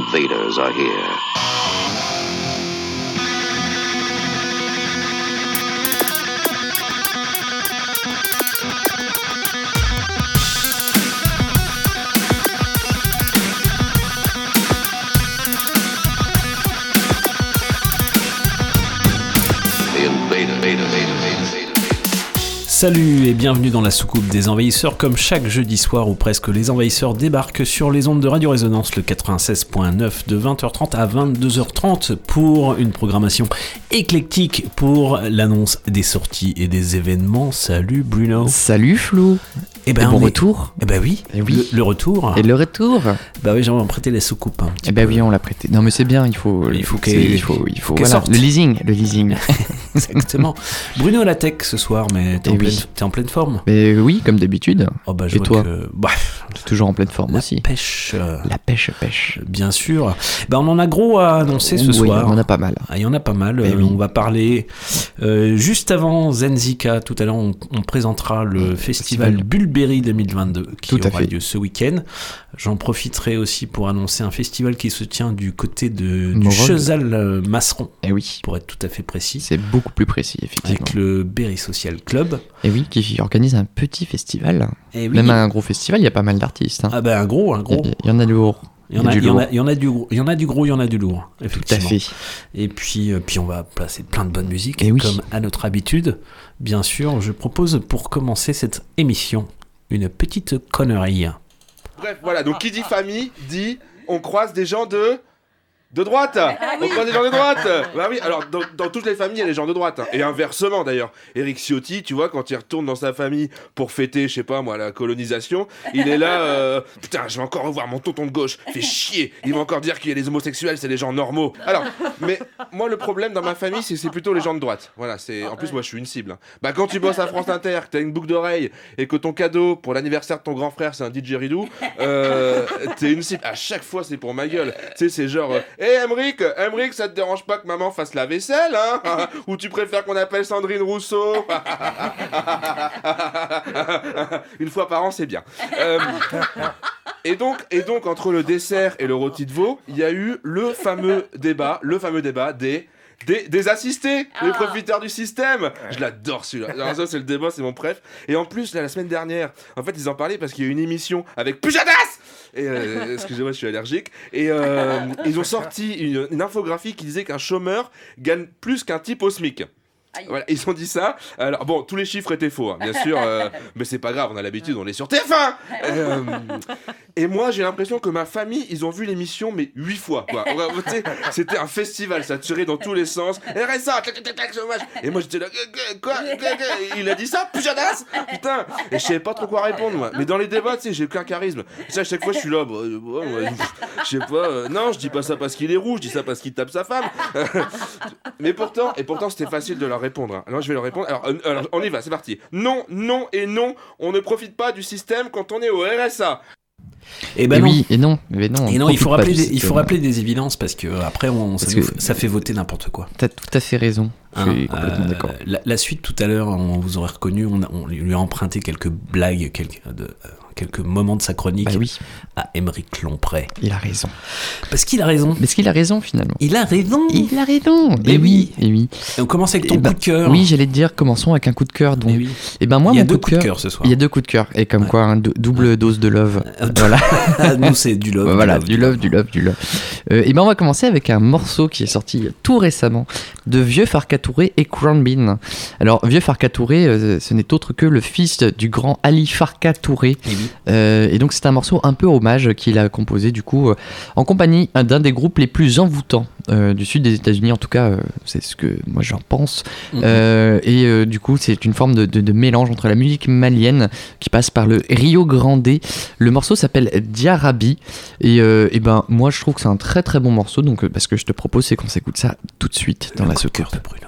invaders are here. Salut et bienvenue dans la soucoupe des envahisseurs. Comme chaque jeudi soir ou presque, les envahisseurs débarquent sur les ondes de Radio Résonance, le 96.9 de 20h30 à 22h30 pour une programmation éclectique pour l'annonce des sorties et des événements. Salut Bruno. Salut Flou Eh Et bon on est- retour Eh ben oui, Eh oui. Le, le retour. Et le retour Bah oui, j'aimerais prêter les soucoupes. un petit Eh ben peu. oui, on l'a prêté. Non mais c'est bien, il faut... Il faut qu'elle- il faut, il faut, voilà. sorte. Le leasing, le leasing. Exactement. Bruno à la tech ce soir, mais t'es en, oui. pleine- t'es en pleine forme. mais oui, comme d'habitude, Oh bah je Et vois toi que... Bah, toujours en pleine forme la aussi. pêche... euh, La pêche, pêche. Bien sûr. Ben, on en a gros à annoncer ce Oui, soar. on en a pas mal. Ah, Il y en a pas mal. Euh, oui. On va parler euh, juste avant Zenzika. Tout à l'heure, on, on présentera le festival, festival. Bulberry 2022 qui Tout aura fait. lieu ce week-end. J'en profiterai aussi pour annoncer un festival qui se tient du côté de, du. Chezal euh, Masseron, Eh oui, pour être tout à fait précis, c'est beaucoup plus précis, effectivement. avec le Berry Social Club. Et oui, qui organise un petit festival. Et oui. Même un gros festival, il y a pas mal d'artistes. hein. Ah ben un gros, un gros. Il y- en a du lourd. Il y en a, du il y en a- lourd. il y en a du gros, il y en a du gros, il y en a du lourd, Tout à effectivement. fait. Et puis, euh, puis on va placer plein de bonne musique, Eh oui. comme à notre habitude. Bien sûr, je propose pour commencer cette émission une petite connerie. Bref, voilà, donc qui dit famille dit on croise des gens de. De droite On croise des gens de droite Bah oui, alors dans, dans toutes les familles, il y a des gens de droite. hein. Et inversement d'ailleurs. Eric Ciotti, tu vois, quand il retourne dans sa famille pour fêter, je sais pas moi, la colonisation, il est là, euh, putain, je vais encore revoir mon tonton de gauche, fait chier Il va encore dire qu'il y a les homosexuels, c'est des gens normaux. Alors, mais moi le problème dans ma famille, c'est que c'est plutôt les gens de droite. Voilà, c'est. En plus, moi je suis une cible. hein. Bah quand tu bosses à France Inter, que t'as une boucle d'oreille et que ton cadeau pour l'anniversaire de ton grand frère c'est un didgeridoo, euh, t'es une cible. À chaque fois c'est pour ma gueule. Tu sais, c'est genre, hé hey, Emric, Emric, ça te dérange pas que maman fasse la vaisselle, hein? Ou tu préfères qu'on appelle Sandrine Rousseau? Une fois par an, c'est bien. Euh, et donc, et donc, entre le dessert et le rôti de veau, il y a eu le fameux débat, le fameux débat des des, des assistés, les profiteurs du système. Je l'adore celui-là. Alors ça, c'est le débat, c'est mon préf. Et en plus, là, la semaine dernière, en fait, ils en parlaient parce qu'il y a eu une émission avec Pujadas et euh, excusez-moi, je suis allergique. Et euh, ils ont sorti une, une infographie qui disait qu'un chômeur gagne plus qu'un type au SMIC. Voilà, ils ont dit ça. Alors bon, tous les chiffres étaient faux, hein, bien sûr, euh, mais c'est pas grave, on a l'habitude, on est sur TF1. Euh, et moi, j'ai l'impression que ma famille, ils ont vu l'émission mais huit fois. Quoi. C'était un festival, ça tirait dans tous les sens. RSA, tac, tac, tac, chômage. Et moi j'étais là, quoi, Il a dit ça, pujadas, putain. Et je savais pas trop quoi répondre moi. Mais dans les débats, tu sais, j'ai aucun charisme. Tu sais, à chaque fois, je suis là, bah, euh, ouais, je sais pas. euh, non, je dis pas ça parce qu'il est rouge, je dis ça parce qu'il tape sa femme. Mais pourtant, et pourtant, c'était facile de leur répondre. hein. Alors, je vais leur répondre. Alors, euh, alors, on y va, c'est parti. Non, non et non, on ne profite pas du système quand on est au RSA. Et ben et non. oui, et non, mais non. Et on non, il faut, rappeler des, il faut rappeler des évidences parce que euh, après, on, ça, Parce nous que- f- ça fait voter n'importe quoi. T'as tout à fait raison. Je hein. suis complètement Euh, d'accord. La, la suite tout à l'heure, on vous aurait reconnu, on, lui a emprunté quelques blagues, quelques, de, euh, quelques moments de sa chronique Bah oui, à Émeric Lompré. il a raison. Parce qu'il a raison. Mais est-ce qu'il a raison finalement? Il a raison. Il a raison. Eh Et oui, et oui. Et on commence avec ton Eh ben, coup de cœur. Oui, j'allais te dire, commençons avec un coup de cœur. Eh Donc, oui. et ben moi, il y a mon deux coup de coups de cœur. ce soir. Il y a deux coups de cœur. Et comme Ouais. quoi, hein, dou- double dose de love. Euh, voilà. Nous, c'est du love. voilà, du love, du love, du love. Euh, et ben on va commencer avec un morceau qui est sorti tout récemment de Vieux Farka Touré et Crown Bean. Alors, Vieux Farka Touré, euh, ce n'est autre que le fils du grand Ali Farka Touré. Eh oui. Euh, et donc c'est un morceau un peu hommage qu'il a composé du coup euh, en compagnie d'un des groupes les plus envoûtants euh, du sud des États-Unis. En tout cas, euh, c'est ce que moi j'en pense. Mhm. Euh, et euh, du coup, c'est une forme de, de- de mélange entre la musique malienne qui passe par le Rio Grande. Le morceau s'appelle Diarabi. Et, euh, et ben moi je trouve que c'est un très très bon morceau. Donc euh, parce que je te propose c'est qu'on s'écoute ça tout de suite dans Le la secours. de Bruno.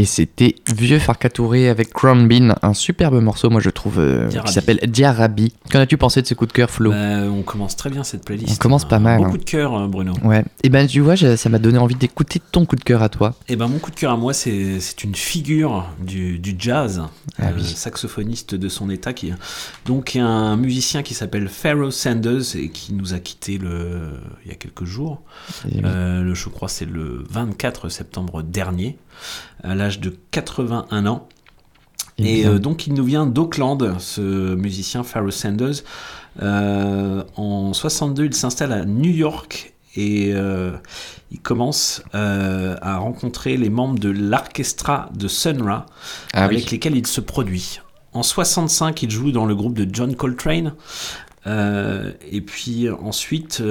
Et c'était Vieux Farcatouré avec Crown Bean, un superbe morceau, trouve, euh, qui s'appelle Diarabi. Qu'en as-tu pensé de ce coup de cœur, Flo? Bah, on commence très bien cette playlist. On commence pas mal, Beaucoup hein. de cœur, hein, Bruno. Ouais. Et ben tu vois, ça m'a donné envie d'écouter ton coup de cœur à toi. Et ben mon coup de cœur à moi, c'est une figure du, du jazz, Ah euh, oui. saxophoniste de son état, qui donc un musicien qui s'appelle Pharoah Sanders et qui nous a quitté le, il y a quelques jours. Oui. Euh, le, je crois c'est le 24 septembre dernier, à l'âge de 81 ans. Et bien. euh, donc il nous vient d'Auckland, ce musicien Pharoah Sanders. Euh, en 62, il s'installe à New York et euh, il commence euh, à rencontrer les membres de l'orchestra de Sun Ra ah avec oui. lesquels il se produit. En 65, il joue dans le groupe de John Coltrane. Euh, et puis ensuite,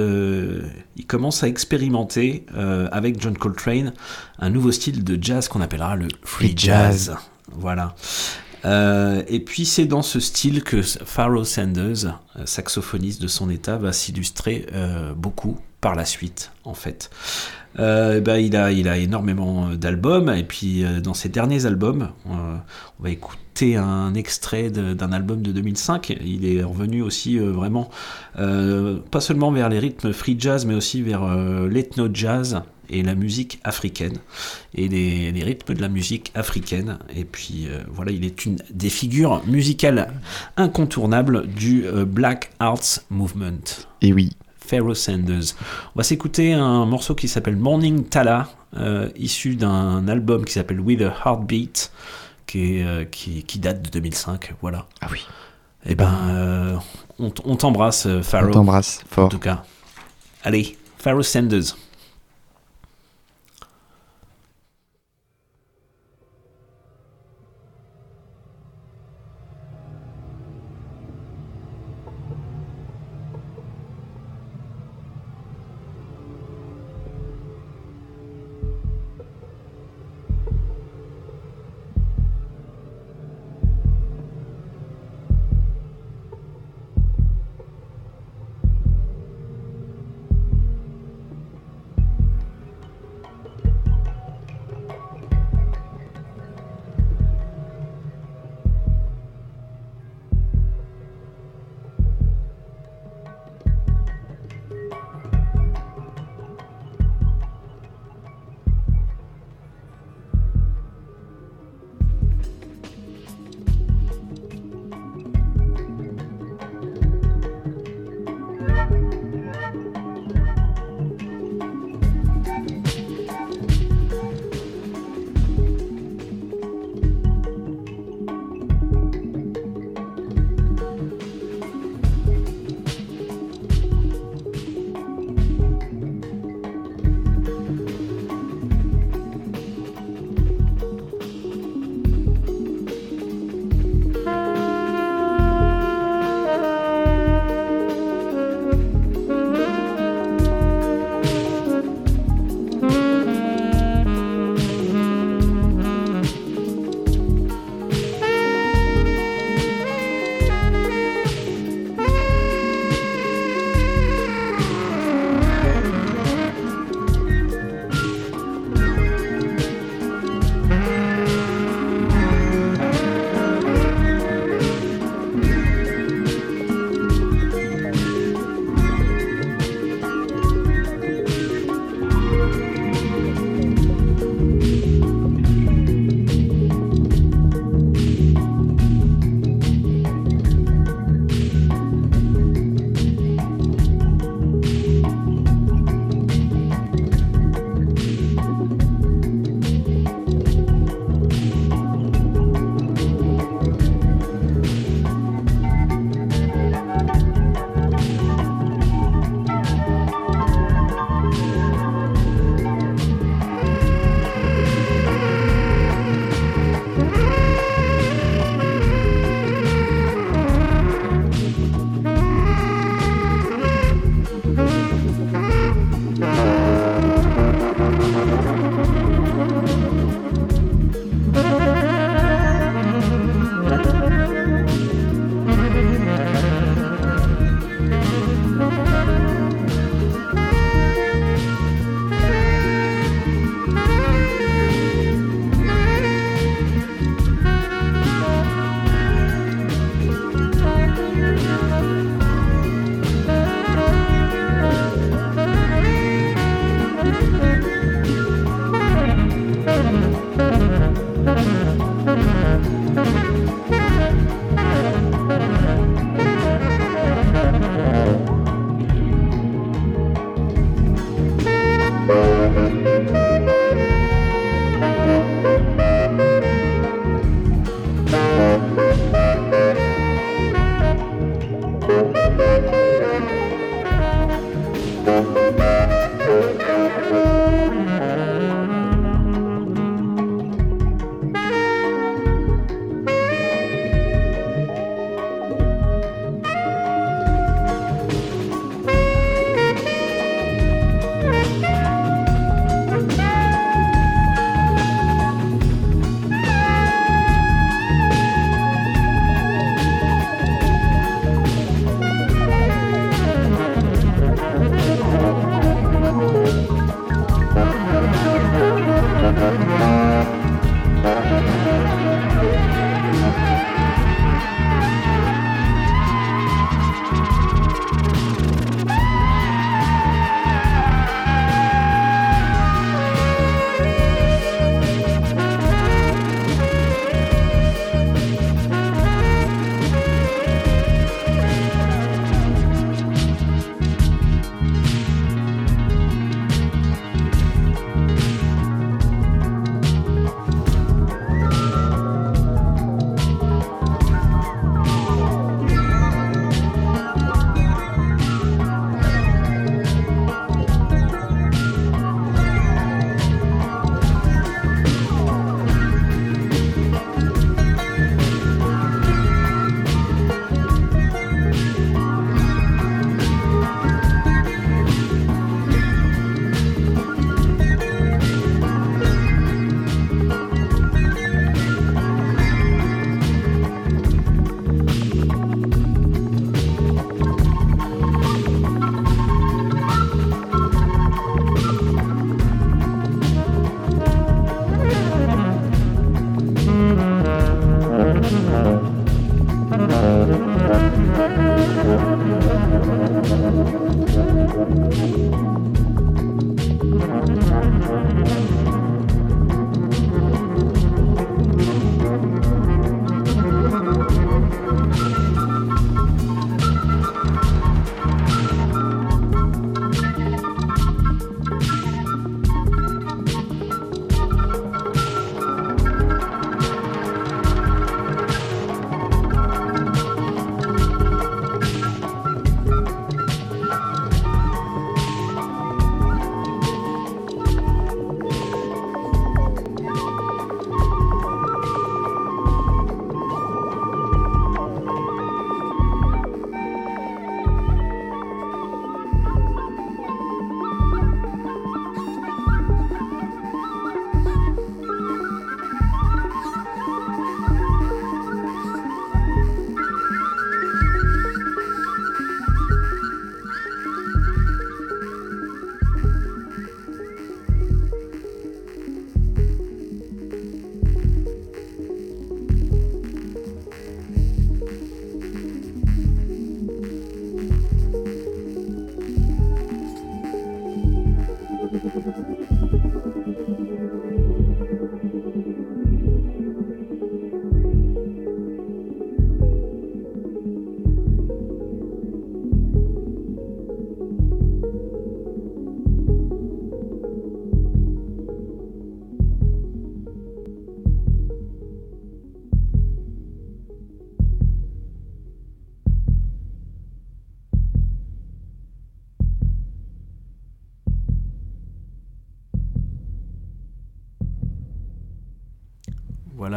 il commence à expérimenter avec John Coltrane un nouveau style de jazz qu'on appellera le free Free jazz. jazz. Voilà. Euh, et puis c'est dans ce style que Pharoah Sanders, euh, saxophoniste de son état, va s'illustrer euh, beaucoup par la suite, en fait. Eh ben, il, a, il a énormément d'albums, et puis dans ses derniers albums, on va écouter un extrait d'un album de 2005. Il est revenu aussi euh, vraiment, euh, pas seulement vers les rythmes free jazz, mais aussi vers euh, l'ethno jazz et la musique africaine, et les, les rythmes de la musique africaine. Et puis euh, voilà, il est une des figures musicales incontournables du euh, Black Arts Movement. Et oui. Pharoah Sanders. On va s'écouter un morceau qui s'appelle Morning Tala, euh, issu d'un album qui s'appelle With a Heartbeat, qui, est, euh, qui, qui date de 2005. Voilà. Ah oui. Et ben, euh, on, on t'embrasse, euh, On Pharoah. t'embrasse En fort. tout cas. Allez, Pharoah Sanders.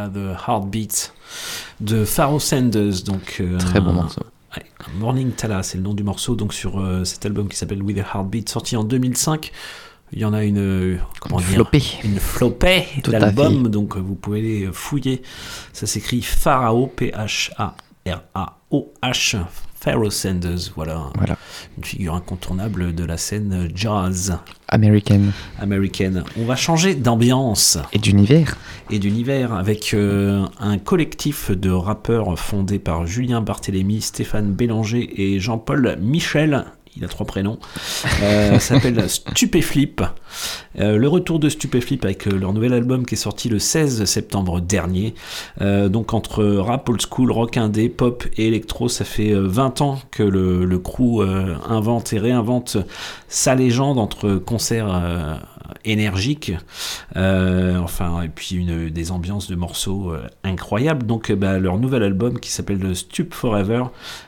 Voilà The Heartbeat de Pharaoh Sanders. Donc, euh, Très bon morceau. Morning Tala, c'est le nom du morceau, donc sur euh, cet album qui s'appelle With a Heartbeat, sorti en 2005. Il y en a une, euh, comment dire, Flopé. une flopée d'albums, donc euh, vous pouvez les fouiller. Ça s'écrit Pharaoh, P-H-A-R-A-O-H, Pharaoh Sanders, voilà, Voilà. Une figure incontournable de la scène jazz American. américaine. On va changer d'ambiance Et d'univers. et d'univers avec euh, un collectif de rappeurs fondé par Julien Barthélémy, Stéphane Bélanger et Jean-Paul Michel. Il a trois prénoms. Euh, s'appelle Stupéflip. Euh, le retour de Stupéflip avec euh, leur nouvel album qui est sorti le 16 septembre dernier. Donc entre rap old school, rock indé, pop et électro, ça fait euh, 20 ans que le, crew invente et réinvente sa légende entre concerts énergiques, euh, enfin et puis une, des ambiances de morceaux euh, incroyables. Donc euh, bah, leur nouvel album qui s'appelle Stup Forever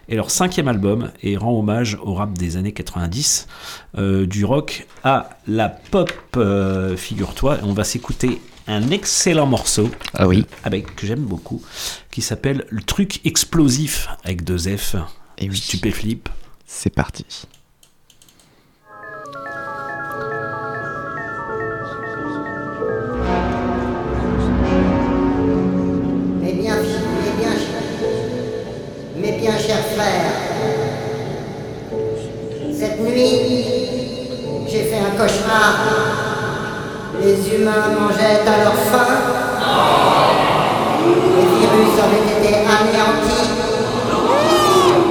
est leur cinquième album et rend hommage au rap des années 90, euh, du rock à la pop, figure-toi. On va s'écouter un excellent morceau Ah oui. avec que j'aime beaucoup, qui s'appelle Le truc explosif avec deux F. Et oui. Stupéflip. C'est parti. J'ai fait un cauchemar. Les humains mangeaient à leur faim. Les virus avaient été anéantis.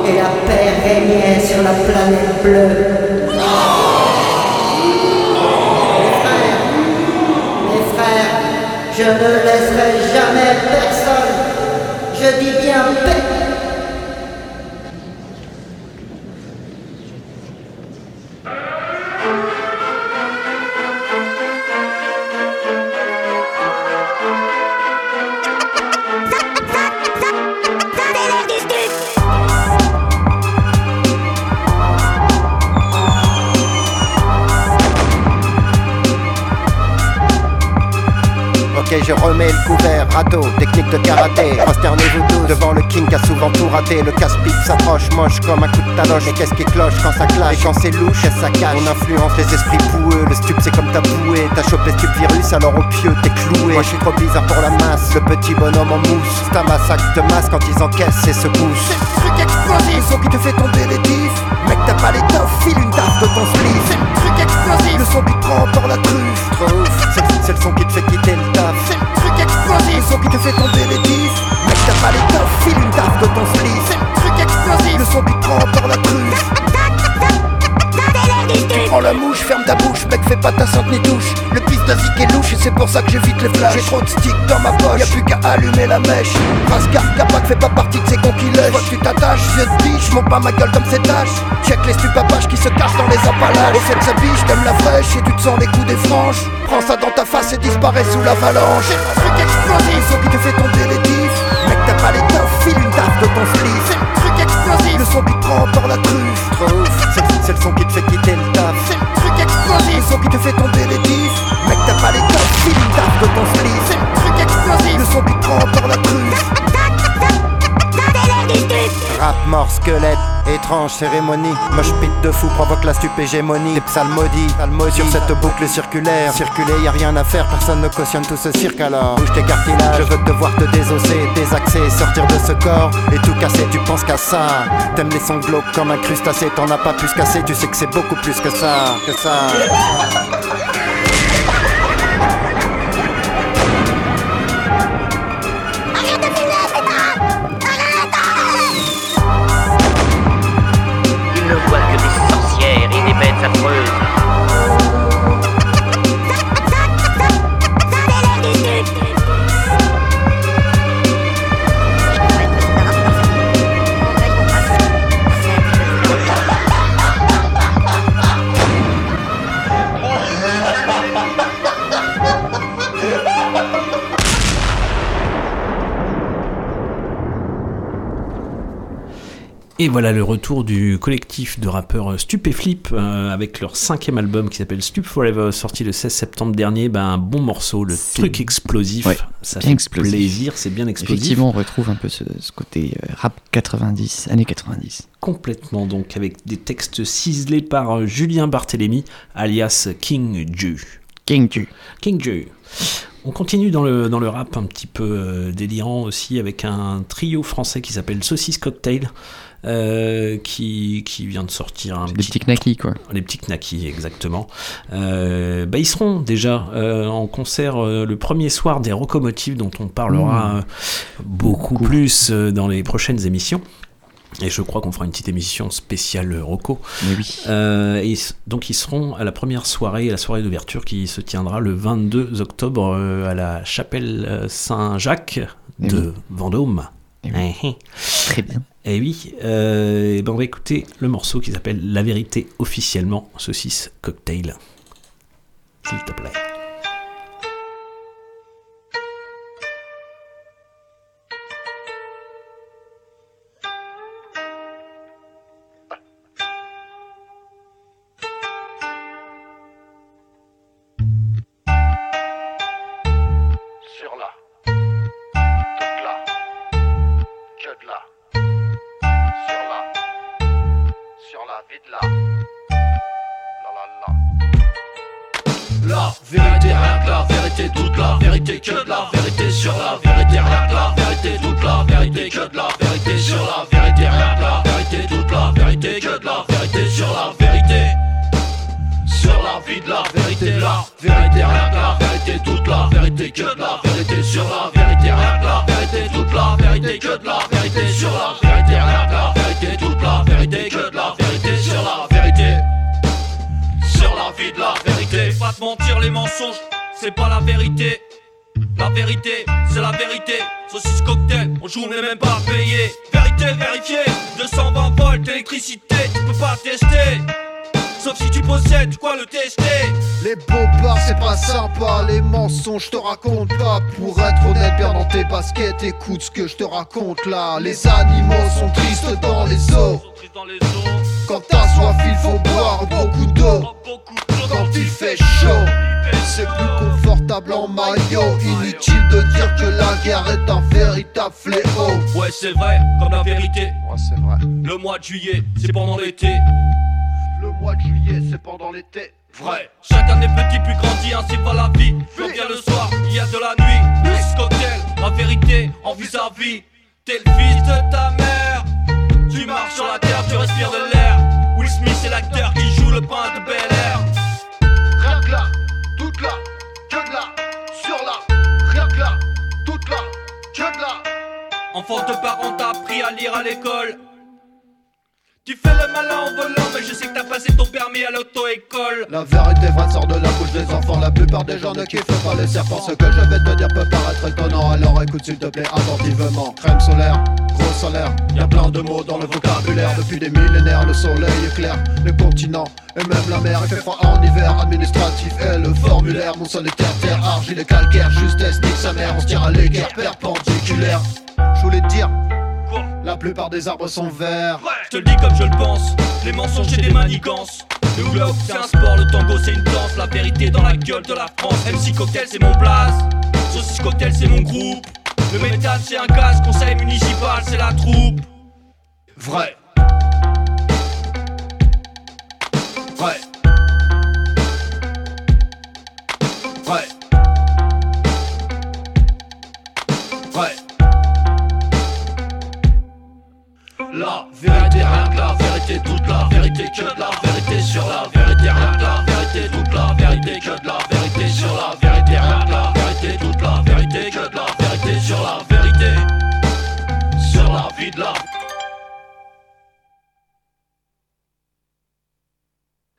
Et la paix régnait sur la planète bleue. Mes frères, mes frères, je ne laisserai jamais personne. Je dis bien paix. Ok, je remets le couvert, râteau, technique de karaté. Prosternez-vous tous devant le king qui a souvent tout raté. Le casse-pipe s'approche, moche comme un coup de taloche. Et qu'est-ce qui cloche quand ça clash? Et quand c'est louche, qu'est-ce ça cache On influence les esprits poueux. Le stup, c'est comme ta bouée. T'as chopé stup virus, alors au pieu, t'es cloué. Moi, je suis trop bizarre pour la masse. Le petit bonhomme en mousse. C'est un massacre de masse quand ils encaissent et secoussent. C'est le truc explosif, le son qui te fait tomber les tifs. Mec, t'as pas l'étoffe, file une tarte de ton slip. C'est le truc explosif, le son qui te prend par la truffe. C'est le son qui te fait quitter le taf. C'est le truc explosif, le son qui te fait tomber les tifs. Mec, t'as pas l'étoffe, file une tarte de ton slip. C'est le truc explosif, le son qui te prend par la truffe. Prends la mouche, ferme ta bouche, mec fais pas ta sainte ni touche Le d'Azik est louche et c'est pour ça que j'évite les flashs. J'ai trop de sticks dans ma poche, y'a plus qu'à allumer la mèche. Rascar, Capac fait pas partie de ces cons qui lèchent. Que tu t'attaches, vieux de biche, monte pas ma gueule comme ces tâches. Check les stupapaches qui se cachent dans les appalaches Au fait de sa biche, t'aimes la fraîche et tu te sens les coups des franges. Prends ça dans ta face et disparaît sous l'avalanche. C'est le truc explosif, qui te fait tomber les tifs Mec t'as pas l'étoffe, file une tarte de ton explosif, le son qui te prend par la truffe. Ouf, c'est c'est le son qui te fait quitter le taf. C'est le truc explosif, le son qui te fait tomber les tifs Mec t'as pas l'étoffe, file une tarte de ton slip. C'est le truc explosif, le son qui te prend par la truffe. Rap mort squelette, étrange cérémonie. Moche pit de fou provoque la stupégémonie. Des psalmodies, psalmodies sur cette boucle circulaire. Circuler y a rien à faire, personne ne cautionne tout ce cirque alors. Bouge tes cartilages, je veux te voir te désosser, désaxer, sortir de ce corps Et tout casser, tu penses qu'à ça. T'aimes les sons glauques comme un crustacé, t'en as pas plus cassé Tu sais que c'est beaucoup plus que ça, que ça Et voilà le retour du collectif de rappeurs Stupéflip euh, avec leur cinquième album qui s'appelle Stup Forever, sorti le 16 septembre dernier. Ben, un bon morceau, le truc explosif. Ouais, ça fait explosif. plaisir, c'est bien explosif. Effectivement, on retrouve un peu ce, ce côté euh, rap 90, années 90. Complètement, donc avec des textes ciselés par euh, Julien Barthélémy, alias King Ju. King Ju. King Ju. On continue dans le, dans le rap un petit peu euh, délirant aussi avec un trio français qui s'appelle Saucisse Cocktail. Euh, qui, qui vient de sortir un Des petit petits knackis, quoi. Les petits knackis, exactement. Euh, bah, ils seront déjà euh, en concert le premier soir des Rocomotives, dont on parlera euh, beaucoup plus dans les prochaines émissions. Et je crois qu'on fera une petite émission spéciale Rocco. Mais oui. Euh, et donc ils seront à la première soirée, à la soirée d'ouverture qui se tiendra le 22 octobre à la chapelle Saint-Jacques de Vendôme. Oui. Eh, eh. Très bien. Et oui, euh, ben on va écouter le morceau qui s'appelle La vérité officiellement, saucisse cocktail. S'il te plaît. Je te raconte pas. Pour être honnête bien dans tes baskets, écoute ce que je te raconte là. Les animaux sont tristes dans les eaux. Quand t'as soif il faut boire beaucoup d'eau. Beaucoup d'eau. Quand il fait chaud, c'est plus confortable en maillot. Inutile de dire que la guerre est un véritable fléau. Ouais, c'est vrai, comme la vérité. Ouais c'est vrai, Le mois de juillet, c'est pendant l'été. le mois de juillet c'est pendant l'été Vrai. Chacun des petits puis grandit, ainsi va la vie. Plus vient le soir, il y a de la nuit. Plus cocktail, la vérité en vis-à-vis. T'es le fils de ta mère. Tu marches sur la terre, tu respires de l'air. Will Smith est l'acteur qui joue le pain de Bel Air. Rien que là, toute là, que de là, sur là Rien que là, toute là, que de là Enfant de parents, t'as appris à lire à l'école. Tu fais le malin en volant, mais je sais que t'as passé ton permis à l'auto-école. La vérité vraie sort de la bouche des enfants. La plupart des gens ne kiffent pas les serpents. Ce que je vais te dire peut paraître étonnant. Alors écoute s'il te plaît attentivement. Crème solaire, gros solaire Y a plein de mots dans le vocabulaire. Depuis des millénaires le soleil est clair. Le continent et même la mer Il fait froid en hiver. Administratif et le formulaire. Mon sol est terre, argile et calcaire. Justesse nique sa mère On se tire à l'équerre perpendiculaire. Je voulais te dire La plupart des arbres sont verts Je te le dis comme je le pense, les mensonges et des manigances. Le hoop c'est un sport, le tango c'est une danse, la vérité dans la gueule de la France. MC Cocktail c'est mon place, Saucisse Cocktail c'est mon groupe. Le métal c'est un gaz, conseil municipal c'est la troupe. Vrai. Vrai. Vérité, toute la vérité, que de la vérité sur la vérité, rien que la vérité, toute la vérité, que de la vérité sur la vérité, rien que la vérité, toute la vérité, que de la vérité sur la vérité, sur la vie de la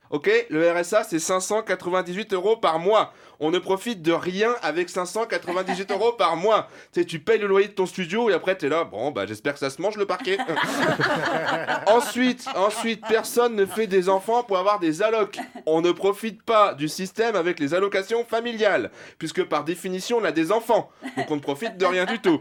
Ok, le RSA c'est 598 euros par mois. On ne profite de rien avec 598 euros par mois. Tu sais, tu payes le loyer de ton studio et après t'es là, bon bah j'espère que ça se mange le parquet. ensuite, ensuite, personne ne fait des enfants pour avoir des allocs. On ne profite pas du système avec les allocations familiales, puisque par définition on a des enfants, donc on ne profite de rien du tout.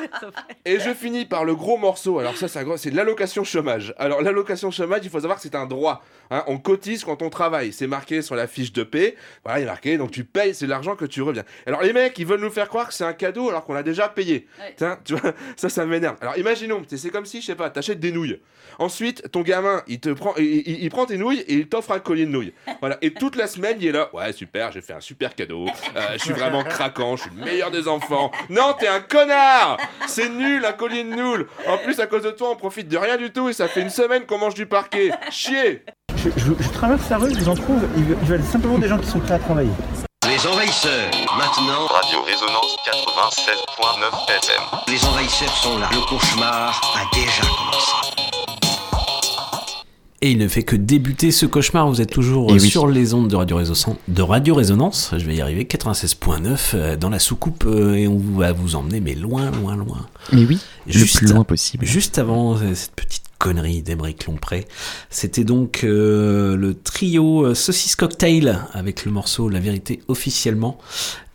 Et je finis par le gros morceau. Alors ça, c'est l'allocation chômage. Alors l'allocation chômage, il faut savoir que c'est un droit. hein. On cotise quand on travaille. C'est marqué sur la fiche de paie. Voilà, il est marqué. Donc tu payes, c'est l'argent que tu reviens. Alors les mecs, ils veulent nous faire croire que c'est un cadeau alors qu'on l'a déjà payé. Tiens, tu vois, ça, ça m'énerve. Alors imaginons, c'est comme si, je sais pas, t'achètes des nouilles. Ensuite, ton gamin, il te prend, il, il- il prend tes nouilles et il t'offre un collier de nouilles. Voilà. Et toute la semaine, il est là. Ouais, super, j'ai fait un super cadeau. Euh, je suis vraiment craquant. Je suis le meilleur des enfants. Non, t'es un connard. C'est nul, un collier de nouilles. En plus, à cause de toi, on profite de rien du tout et ça fait une semaine qu'on mange du parquet. Chier. Je, je- je traverse la rue, je vous en trouve, ils veulent simplement des gens qui sont prêts à travailler. Les envahisseurs, maintenant. Radio Résonance 96.9 FM. Les envahisseurs sont là. Le cauchemar a déjà commencé. Et il ne fait que débuter ce cauchemar. Vous êtes toujours oui. sur les ondes de Radio, Résonance, de Radio Résonance. Je vais y arriver. 96.9 euh, dans la soucoupe euh, et on va vous emmener mais loin, loin, loin. Mais oui, Juste- le plus loin possible. Juste avant euh, cette petite connerie d'Emeric Lompré, c'était donc euh, le trio euh, Saucisse Cocktail avec le morceau La Vérité officiellement.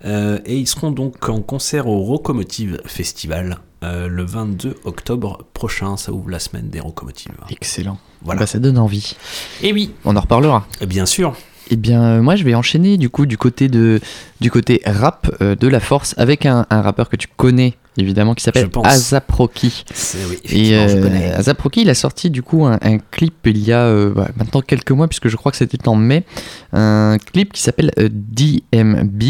Euh, et ils seront donc en concert au Rocomotive Festival euh, le 22 octobre prochain. Ça ouvre la semaine des Rocomotives. Excellent. Voilà. Bah, ça donne envie. Et oui, On en reparlera. bien sûr. Eh bien, moi, je vais enchaîner du coup du côté de du côté rap euh, de la force avec un, un rappeur que tu connais évidemment qui s'appelle pense. Azap Rocky. C'est oui, Et effectivement, je euh, connais. Azap Rocky, il a sorti du coup un, un clip il y a euh, bah, maintenant quelques mois, puisque je crois que c'était en mai, un clip qui s'appelle euh, DMB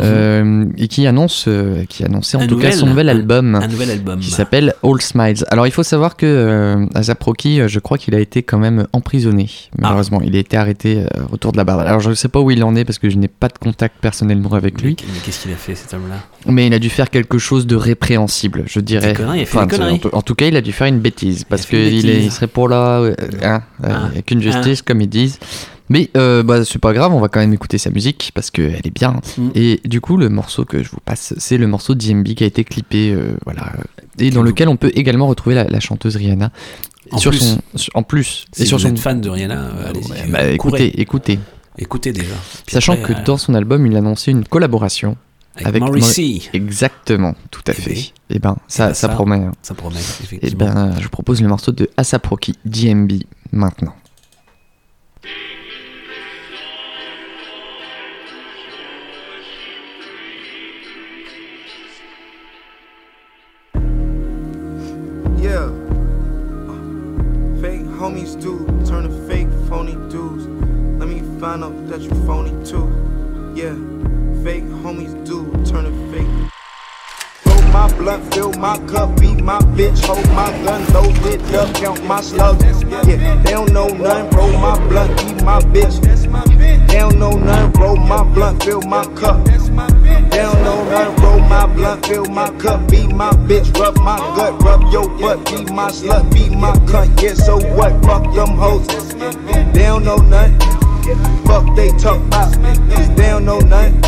euh, et qui annonce, euh, qui annonçait en Un tout cas son nouvel- album Un nouvel album. qui s'appelle All Smiles. Alors il faut savoir que euh, Azap Rocky, euh, je crois qu'il a été quand même emprisonné, malheureusement. Il a été arrêté autour de la barre. Alors je ne sais pas où il en est parce que je n'ai pas de contact personnellement avec lui, Mais, qu'est-ce qu'il a fait cet homme-là? Mais il a dû faire quelque chose de répréhensible, je dirais. Il a fait Enfin, des conneries. En, tout- en tout cas, il a dû faire une bêtise parce une qu'il serait pour là, hein, Ah. avec une justice comme ils disent. Mais euh, bah, c'est pas grave, on va quand même écouter sa musique parce qu'elle est bien. Mm. Et du coup, le morceau que je vous passe, c'est le morceau DMB qui a été clippé, euh, voilà, et dans lequel on peut également retrouver la, la chanteuse Rihanna. En sur plus. son, en plus, Si et sur vous son. êtes fan de Rihanna, euh, allez-y. Ouais, bah, écoutez, écoutez. Écoutez déjà. Puis Sachant après, que dans son album, il a annoncé une collaboration avec, avec Morrissey, Exactement, tout à Eh fait. oui. Et ben, ça, ben, ça, ça, promet. hein. ça promet, Et effectivement. ben, je vous propose le morceau de Asap Rocky, DMB, maintenant. My cup, beat my bitch, hold my gun, load it up, count my slugs. Yeah, they don't know nothing. Roll my blunt, eat my bitch. They don't know nothing. Roll my blunt, fill my cup. They don't know nothing. Roll my blunt, fill my cup, beat my bitch, rub my gut, rub your butt, be my slut, be my cunt. Yeah, so what? Fuck them hoes. They don't know nothing. Fuck they talk about. They don't know nothing.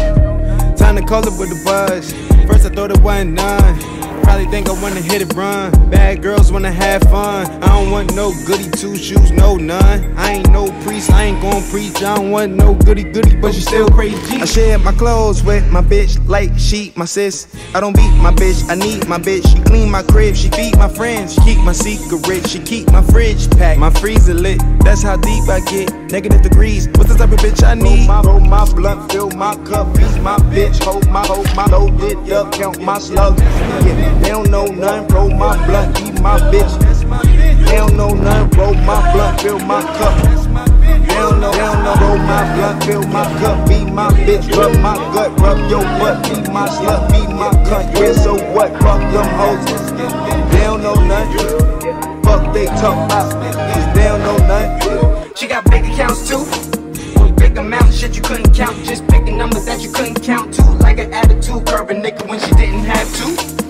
Time to call it with the buzz. First I thought it wasn't none. Probably think I wanna hit it run. Bad girls wanna have fun. I don't want no goody two shoes, no none. I ain't no priest, I ain't gon' preach. I don't want no goody goody, but you still crazy. I share my clothes with my bitch like she my sis. I don't beat my bitch, I need my bitch. She clean my crib, she feed my friends. She keep my secret, she keep my fridge packed. My freezer lit, that's how deep I get. Negative degrees, what's the type of bitch I need? Roll my, roll my blunt, fill my cup, beat my bitch, hold my, hold my, load it up, count my slugs. Yeah, they don't know nothing, roll my blunt, eat my bitch. They don't know nothing, roll my blunt, fill my cup. They don't know, they don't know, roll my blunt, fill my cup, be my bitch, rub my gut, rub your butt, be my slut, be my cunt. Yeah, so what? Fuck them hoes. They don't know nothing. Fuck they talk about. They don't know nothing. She got big accounts too. Big amounts, shit you couldn't count. Just picking numbers that you couldn't count to. Like an attitude curve a nigga when she didn't have to.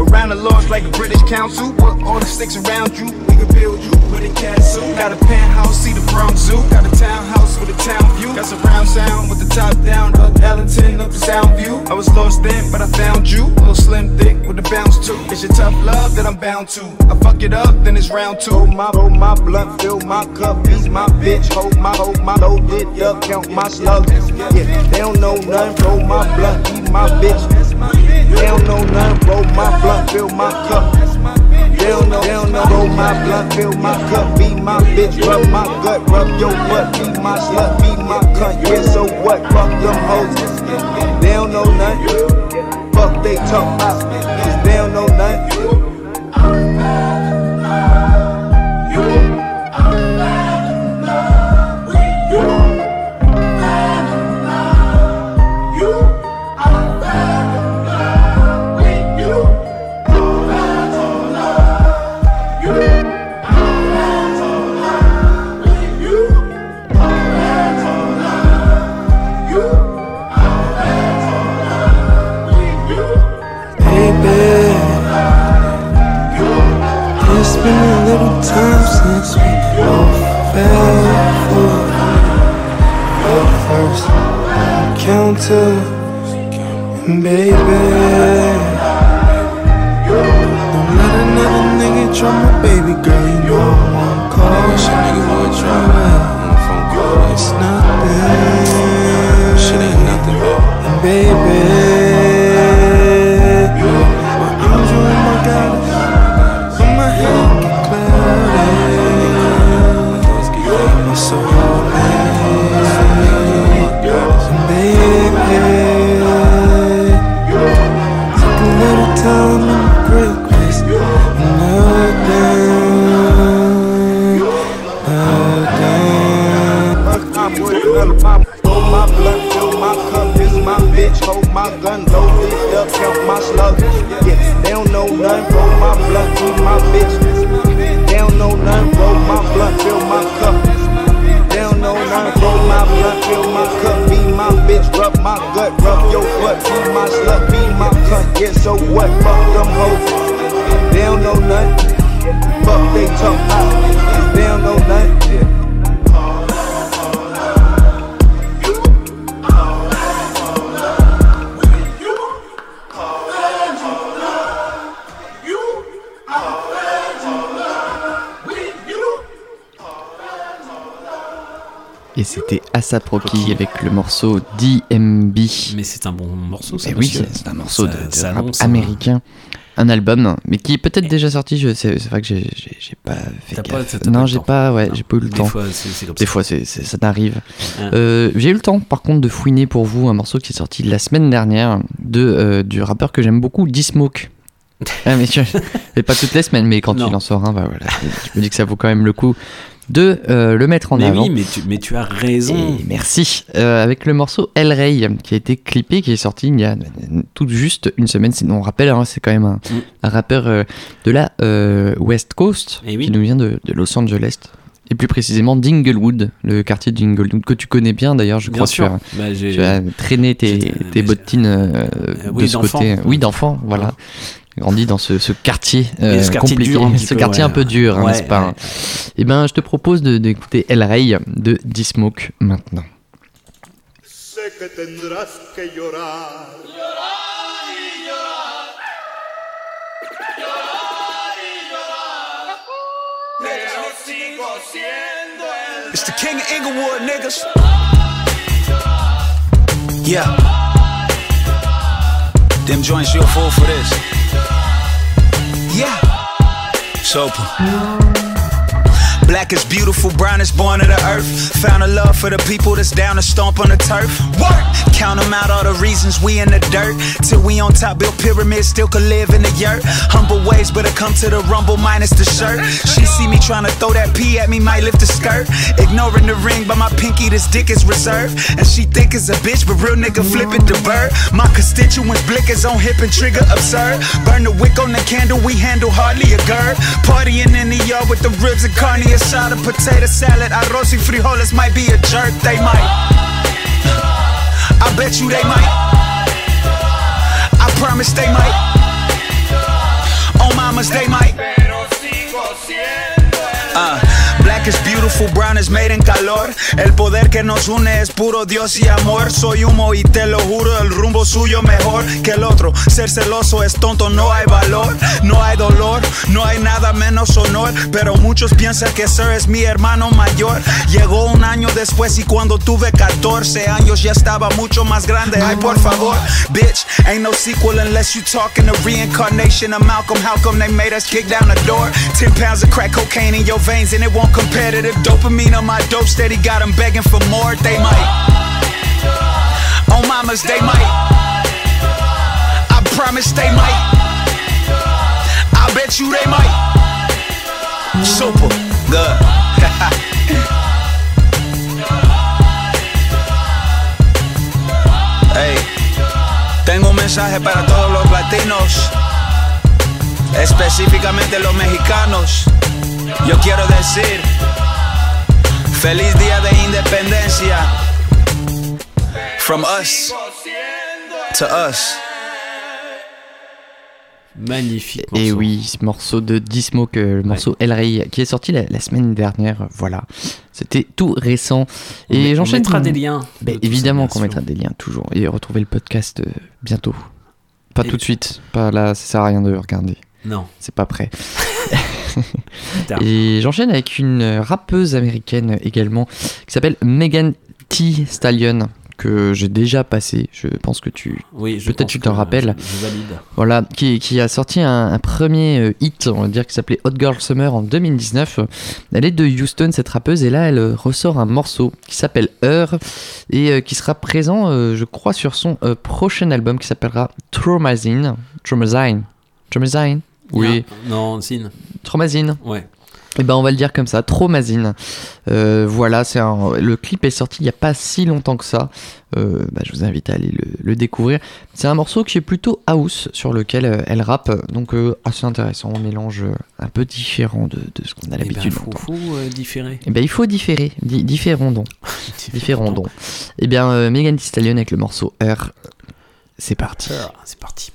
Around the laws like a British council. Put all the sticks around you. We can build you with a castle. Got a penthouse, see the Bronx Zoo. Got a townhouse with a town view. Got surround sound with the top down. Up Ellington, up the sound view. I was lost then, but I found you. Little slim, thick with a bounce too. It's your tough love that I'm bound to. I fuck it up, then it's round two. Hold my, hold my blunt, fill my cup, beat my bitch. Hold my, hold my loaded up, count my slugs. Yeah, they don't know nothing. Roll my blunt, my bitch. They don't know nothing. Roll my blunt, fill my cup. They don't know, they don't know. Roll my blunt, fill my cup, be my bitch, rub my gut, rub your butt, be my slut, be my cunt. Yeah, so what? Fuck them hoes. They don't know nothing. Fuck they talk about, cause they don't know nothing. Encounter, and baby, don't let another nigga try my baby girl. You know I won't call. Shit, nigga would try on the phone call. It's nothing. Shit ain't nothing. And baby. Nothing, nothing. Roll my blunt, fill my cup, this my bitch, hold my gun, loaded up, count my slugs. Yeah, they don't know nothing, roll my blunt, be my bitch. They don't know nothing, roll my blunt, fill my cup. They don't know nothing, roll my blunt, fill my cup, be my bitch, rub my gut, rub your butt, be my slut, be my cunt. Yeah, so what? Fuck them hoes. They don't know nothing. Fuck they talk about. They don't know nothing. Et c'était Asaproki avec le morceau DMB. Mais c'est un bon morceau, ça. Mais oui, c'est un morceau Ça- de, de ça rap annonce américain. Un album, mais qui est peut-être déjà sorti. je- C'est c'est vrai que j'ai pas fait pas- non, j'ai pas, ouais, j'ai pas eu le Des temps. fois, c'est- c'est comme Des ça. fois, c'est- ça n'arrive. Hein. Euh, j'ai eu le temps, par contre, de fouiner pour vous un morceau qui est sorti la semaine dernière de euh, du rappeur que j'aime beaucoup, D-Smoke. Ah, mais je- mais pas toutes les semaines, mais quand Non. il en sort un, bah voilà, je me dis que ça vaut quand même le coup de euh, le mettre en mais avant. oui, mais tu, mais tu as raison. Et merci. Euh, avec le morceau El Rey qui a été clippé, qui est sorti il y a tout juste une semaine. C'est- On rappelle, hein, c'est quand même un, Mm. un rappeur euh, de la West Coast Eh oui. qui nous vient de, de Los Angeles. Et plus précisément d'Inglewood, le quartier d'Inglewood que tu connais bien d'ailleurs, je Bien crois. sûr. Tu as, Bah, j'ai- tu as traîné tes, bottines euh, oui, de ce côté. Oui, d'enfant, voilà. Grandi dans ce, ce quartier, Mais euh, ce quartier compliqué, un ce peu, quartier ouais. un peu dur, hein, Ouais, n'est-ce pas ouais. Eh ben, je te propose de- d'écouter El Rey de D-Smoke maintenant. Sé que tendrás que llorar. Pero sigo siendo el It's the king of Inglewood, niggas. Yeah. Them joints, you'll fall for this. Yeah. Sopa. Black is beautiful, brown is born of the earth. Found a love for the people that's down to stomp on the turf. Work! Count 'em out, all the reasons we in the dirt. Till we on top, build pyramids, still could live in the yurt. Humble ways, but I come to the rumble minus the shirt. She see me trying to throw that pee at me, might lift the skirt. Ignoring the ring, but my pinky, this dick is reserved. And she think it's a bitch, but real nigga flip it the bird. My constituents blickers on hip and trigger absurd. Burn the wick on the candle, we handle hardly a gird. Partying in the yard with the ribs and carne asada, potato salad, arroz y frijoles might be a jerk, they might. I bet you they might. I promise they might. Oh, mamas, they might. Black is beautiful, brown is made en calor. El poder que nos une es puro Dios y amor. Soy humo y te lo juro, el rumbo suyo mejor que el otro. Ser celoso es tonto, no hay valor, no hay dolor, no hay nada menos honor. Pero muchos piensan que Sir es mi hermano mayor. Llegó un año después y cuando tuve 14 años ya estaba mucho más grande. Ay, por favor, bitch, ain't no sequel unless you talking the reincarnation of Malcolm. How come they made us kick down the door? 10 pounds of crack cocaine in your veins and it won't compare the dopamine on my dope steady. Got 'em begging for more, they might. On mamas, they might. I promise they might. I bet you they might. Super good. hey, tengo un mensaje para todos los latinos, específicamente los mexicanos. Yo quiero decir, feliz día de independencia. From us to us. Magnifique. Et oui, ce morceau de euh, le morceau El Rey, qui est sorti la, la semaine dernière. Voilà, c'était tout récent. On Et met- on j'enchaîne. mettra des liens de évidemment qu'on mettra des liens toujours. Et retrouver le podcast euh, bientôt. Pas tout de suite. Pas là, ça sert à rien de regarder. Non. C'est pas prêt. Et j'enchaîne avec une rappeuse américaine également qui s'appelle Megan T. Stallion que j'ai déjà passé. Je pense que tu Oui, peut-être tu t'en rappelles. je- je valide. Voilà, qui, qui a sorti un, un premier euh, hit, on va dire, qui s'appelait Hot Girl Summer en 2019. Elle est de Houston, cette rappeuse, et là, elle euh, ressort un morceau qui s'appelle Heure et euh, qui sera présent, euh, je crois, sur son euh, prochain album qui s'appellera Traumazine. Traumazine. Traumazine Oui. Non, Zine. Traumazine. Ouais. Et ben on va le dire comme ça, Traumazine. Euh, voilà, c'est un- le clip est sorti il n'y a pas si longtemps que ça. Euh, bah, je vous invite à aller le, le découvrir. C'est un morceau qui est plutôt house sur lequel euh, elle rappe, donc euh, assez intéressant, un mélange un peu différent de, de ce qu'on a Eh ben, l'habitude. faut, faut, euh, différer. Eh ben, il faut différer, Di- différons donc. différons donc. Et bien, euh, Megan Thee Stallion avec le morceau R. C'est parti. C'est parti.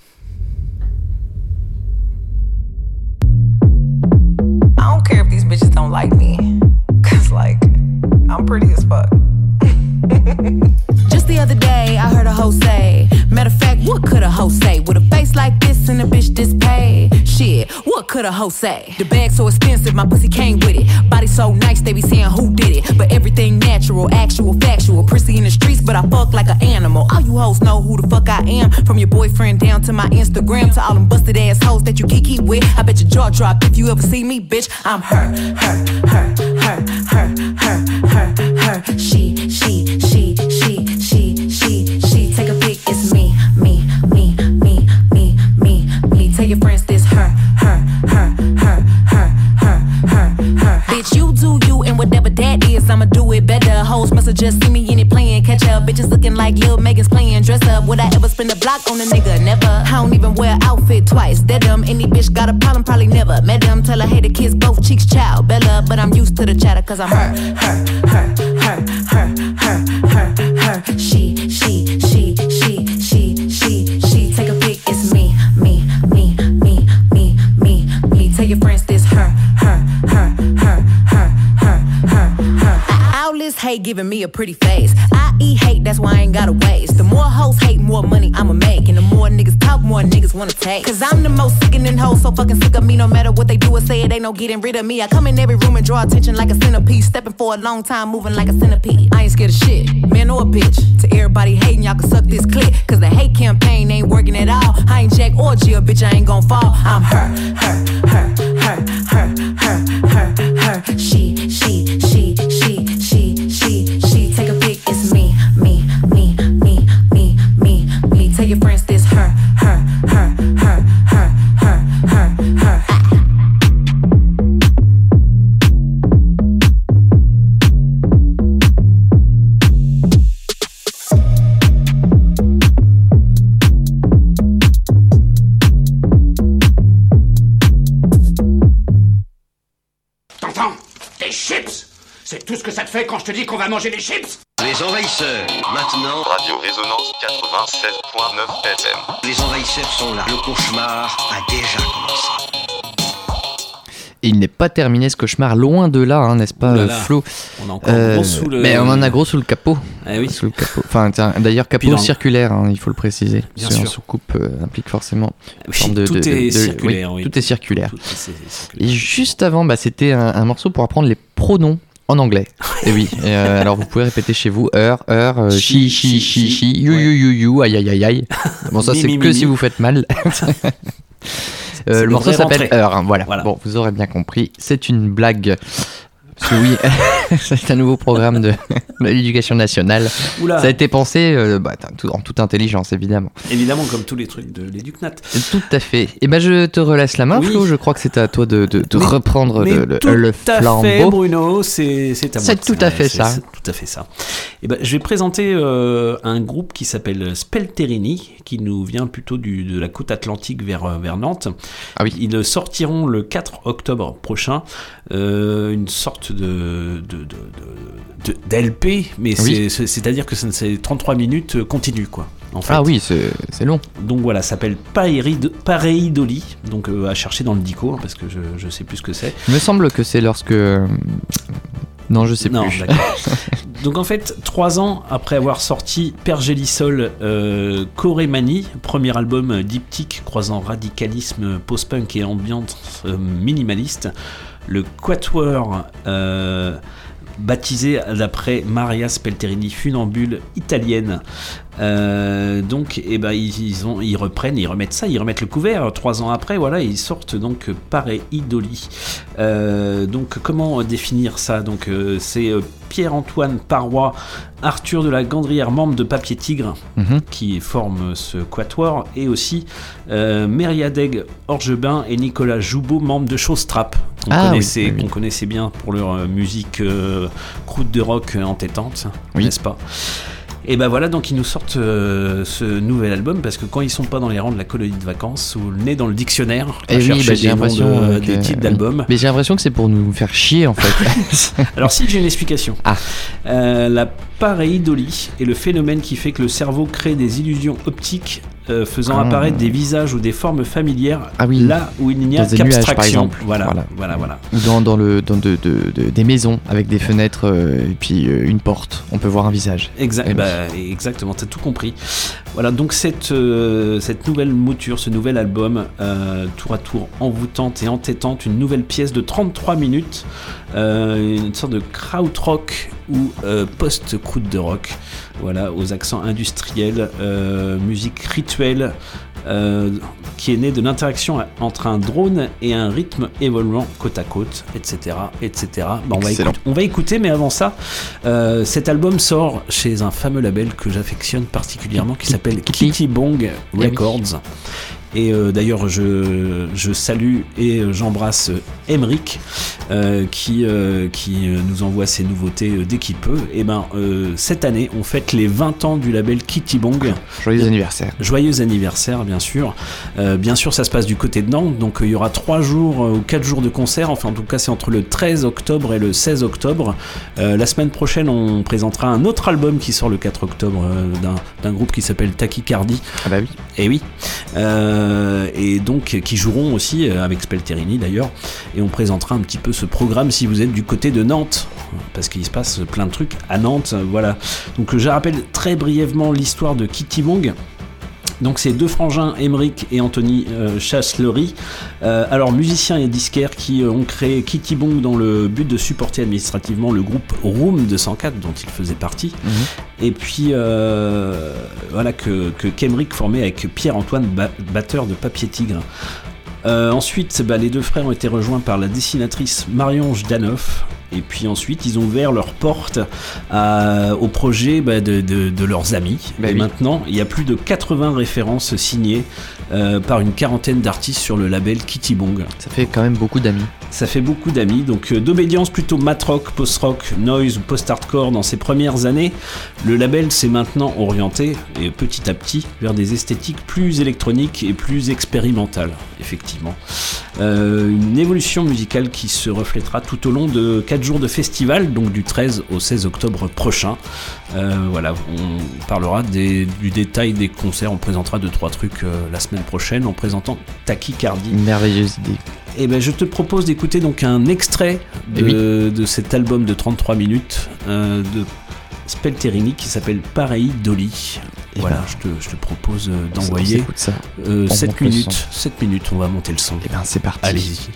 I don't care if these bitches don't like me. Cause, like, I'm pretty as fuck. Other day, I heard a hoe say, Matter of fact, what could a hoe say? With a face like this and a bitch this paid? Shit, what could a hoe say? The bag so expensive, my pussy came with it. Body so nice, they be saying who did it. But everything natural, actual, factual. Prissy in the streets, but I fuck like an animal. All you hoes know who the fuck I am. From your boyfriend down to my Instagram, to all them busted ass hoes that you kiki with. I bet your jaw drop if you ever see me, bitch. I'm her, her, her, her, her, her, her, her. She, she, whatever that is, I'ma do it better. Hoes must have just seen me in it playing catch up. Bitches looking like Lil Megan's playing dress up. Would I ever spend a block on a nigga? Never. I don't even wear outfit twice. That dumb. Any bitch got a problem, probably never. Met them, tell her, hey, the kiss both cheeks, child. Bella, but I'm used to the chatter, cause I'm her, her, her, her, her, her, her, her. She, she, All this hate giving me a pretty face. I eat hate, that's why I ain't gotta waste. The more hoes hate, more money I'ma make. And the more niggas talk, more niggas wanna take. Cause I'm the most sickening hoe, so fucking sick of me. No matter what they do or say, it ain't no getting rid of me. I come in every room and draw attention like a centipede. Stepping for a long time, moving like a centipede. I ain't scared of shit, man or a bitch. To everybody hating, y'all can suck this clip. Cause the hate campaign ain't working at all. I ain't Jack or Jill, bitch, I ain't gon' fall. I'm her, her, her, her, her, her, her, her. She, Des chips C'est tout ce que ça te fait quand je te dis qu'on va manger des chips Les envahisseurs, maintenant. Radio Résonance 96.9 FM. Les envahisseurs sont là. Le cauchemar a déjà commencé. Et il n'est pas terminé ce cauchemar, loin de là, hein, n'est-ce pas, Ouh là euh, là. Flo On a encore gros sous le- mais on en a gros sous le capot. Eh oui. Sous le capot. Enfin, d'ailleurs, Puis capot dans- circulaire, hein, il faut le préciser. Bien sûr. soucoupe euh, implique forcément. Oui, de- tout de- est de- circulaire, oui. Tout est circulaire. Tout est- c'est- c'est- Et juste avant, bah, c'était un, un morceau pour apprendre les pronoms en anglais. Et oui, et, euh, alors vous pouvez répéter chez vous heure, heure, euh, chi, chi, chi, chi, you, you, you, you, aïe, aïe, aïe, aïe. Bon, ça c'est que mi, si mi. vous faites mal. Euh, le morceau s'appelle. Heure, hein, voilà. Voilà. Bon, vous aurez bien compris, c'est une blague. Parce que oui, c'est un nouveau programme de, de l'éducation nationale. Oula. Ça a été pensé euh, bah, en toute intelligence, évidemment. Évidemment, comme tous les trucs de l'éducnat. Tout à fait. Et ben je te relaisse la main, Oui. Flo. Je crois que c'est à toi de, de- de Mais- reprendre mais le, le- tout le à flambeau. fait, Bruno, c'est à moi. C'est tout à fait ça. tout à fait ça. Et ben, je vais présenter euh, un groupe qui s'appelle Spelterini, qui nous vient plutôt du, de la côte atlantique vers, euh, vers Nantes. Ah oui. Ils sortiront le 4 octobre prochain euh, une sorte de de- de- de- de- d'LP, mais Oui. c'est- c'est- c'est-à-dire que c'est- c'est 33 minutes continues, quoi. En fait. Ah oui, c'est c'est long. Donc voilà, ça s'appelle Pareid- Pareidoli, donc euh, à chercher dans le dico, hein, parce que je, je sais plus ce que c'est. Il me semble que c'est lorsque. euh, Non, je sais Non, plus. d'accord. Donc en fait, trois ans après avoir sorti Pergélisol euh, Corémanie, premier album euh, diptyque croisant radicalisme post-punk et ambiance euh, minimaliste, le Quatuor, euh, baptisé d'après Maria Spelterini, funambule italienne. Euh, donc, eh ben, ils, ils ont, ils reprennent, ils remettent ça, ils remettent le couvert. Trois ans après, voilà, ils sortent donc Pareil Idoli. Euh, donc, comment définir ça? Donc, euh, c'est Pierre-Antoine Parois, Arthur de la Gandrière, membre de Papier Tigre, Mhm. qui forment ce quatuor, et aussi Mériadeg Orgebin et Nicolas Joubeau, membre de Showstrap, qu'on Ah connaissait, oui, oui. qu'on connaissait bien pour leur musique croûte de rock entêtante, n'est-ce pas? Et ben voilà, donc ils nous sortent euh, ce nouvel album parce que quand ils sont pas dans les rangs de la colonie de vacances ou le nez dans le dictionnaire, à Et oui, chercher bah, j'ai des noms l'impression de- euh, des que- titres oui. d'albums. Mais j'ai l'impression que c'est pour nous faire chier en fait. Alors si j'ai une explication. Ah. Euh, la pareidolie est le phénomène qui fait que le cerveau crée des illusions optiques euh, faisant Ah. apparaître des visages ou des formes familières Ah oui. là où il n'y a qu'abstraction. exemple. Voilà, Voilà. voilà, voilà. Ou dans, dans le, dans de- de- de- des maisons avec des fenêtres euh, et puis euh, une porte. On peut voir un visage. Exact, Eh bah, oui. exactement, t'as tout compris. Voilà, donc cette, cette nouvelle mouture, ce nouvel album, tour à tour envoûtante et entêtante, une nouvelle pièce de 33 minutes, une sorte de krautrock ou euh, post-croûte de rock, voilà, aux accents industriels, euh, musique rituelle, euh, qui est née de l'interaction entre un drone et un rythme évoluant côte à côte, etc. etc. Bah, on, va écouter, on va écouter, mais avant ça, euh, cet album sort chez un fameux label que j'affectionne particulièrement qui s'appelle Kitty Bong Eh oui. Records. Et euh, d'ailleurs, je, je salue et j'embrasse Emeric euh, qui, euh, qui euh, nous envoie ses nouveautés dès qu'il peut. Et ben, euh, cette année, on fête les 20 ans du label Kitty Bong. Joyeux anniversaire. Joyeux anniversaire, bien sûr. Bien sûr, ça se passe du côté de Nantes, donc il y aura 3 jours ou 4 jours de concert. Enfin, en tout cas, c'est entre le 13 octobre et le 16 octobre. La semaine prochaine, on présentera un autre album qui sort le 4 octobre d'un- d'un groupe qui s'appelle Tachycardie. Ah bah oui. Et oui. Euh, et donc, qui joueront aussi euh, avec Spelterini d'ailleurs. Et on présentera un petit peu ce programme si vous êtes du côté de Nantes. Parce qu'il se passe plein de trucs à Nantes. euh, Voilà. Donc, je rappelle très brièvement l'histoire de Kitty Bong. Donc c'est deux frangins, Emeric et Anthony euh, Chasselery. Euh, alors musiciens et disquaires qui euh, ont créé Kitty Bong dans le but de supporter administrativement le groupe Room 204 dont ils faisaient partie. Et puis euh, voilà que, que Kemric formait avec Pierre-Antoine, ba- batteur de Papier Tigre. Ensuite, bah, les deux frères ont été rejoints par la dessinatrice Marion Jdanoff. Et puis ensuite, ils ont ouvert leurs portes à- au projet bah, de, de- de leurs amis. Bah et oui. maintenant, il y a plus de 80 références signées euh, par une quarantaine d'artistes sur le label Kitty Bong. Ça fait quand même beaucoup d'amis. Ça fait beaucoup d'amis, donc euh, d'obédience plutôt mat-rock, post-rock, noise ou post-hardcore dans ses premières années. Le label s'est maintenant orienté, et petit à petit, vers des esthétiques plus électroniques et plus expérimentales, effectivement. Euh, une évolution musicale qui se reflètera tout au long de 4 jours de festival, donc du 13 au 16 octobre prochain. Euh, voilà, on parlera des- du détail des concerts, on présentera 2-3 trucs euh, la semaine prochaine en présentant Tachycardie. Merveilleuse idée. Et ben je te propose d'écouter donc un extrait Eh de, de cet album de 33 minutes euh, de Spelterini qui s'appelle Pareil Dolly. Eh voilà, ben, je, te, je te propose d'envoyer s'écoute ça. euh, On 7 monte le minutes. son. 7 minutes, on va monter le son. Et ben c'est parti. Allez-y.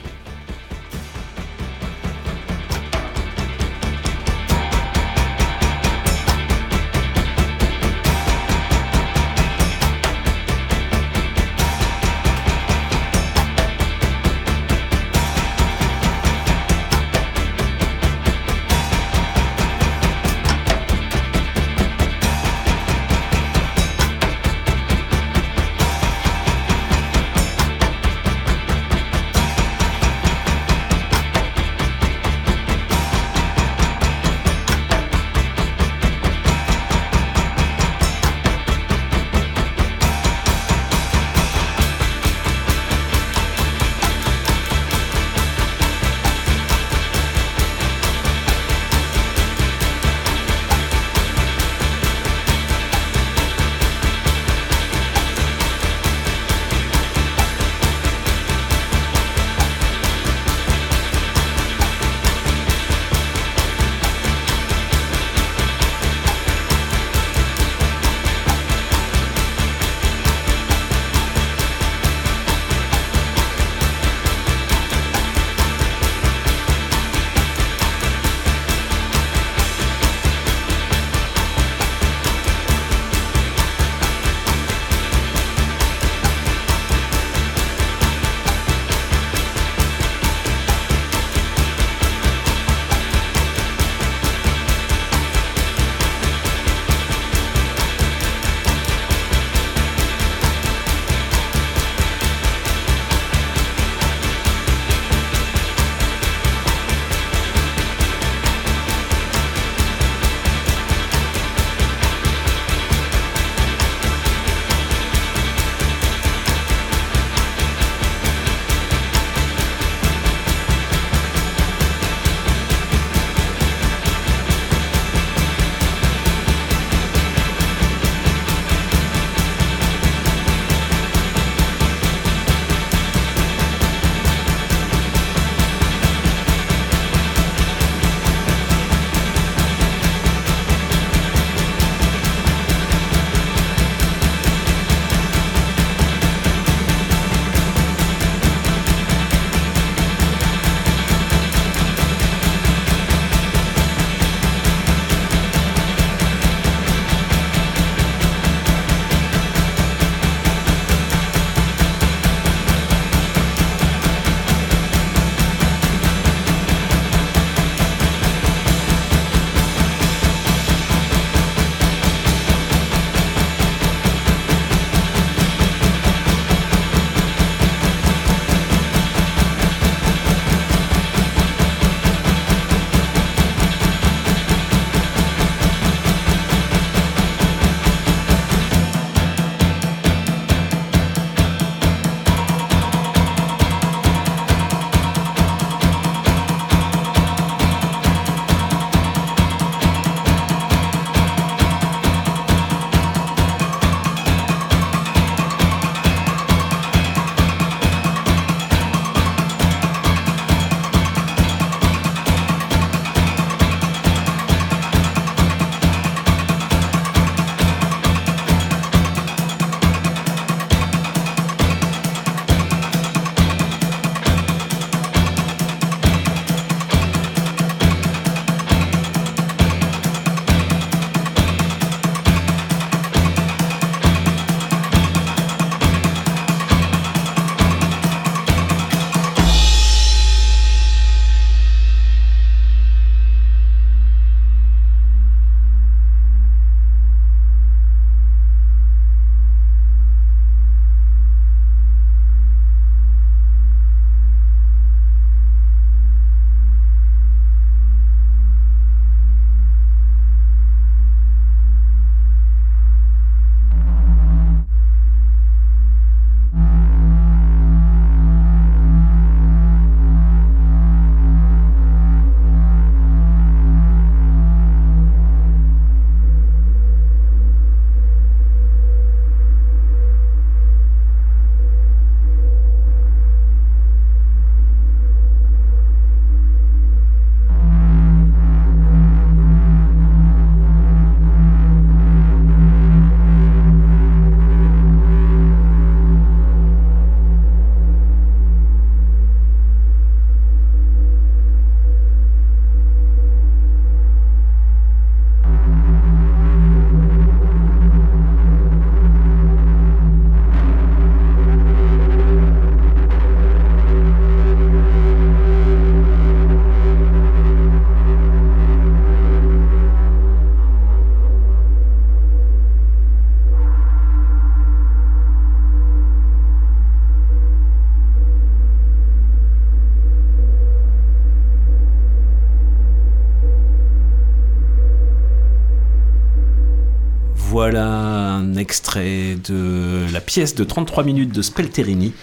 Extrait de la pièce de 33 minutes de Spelterini.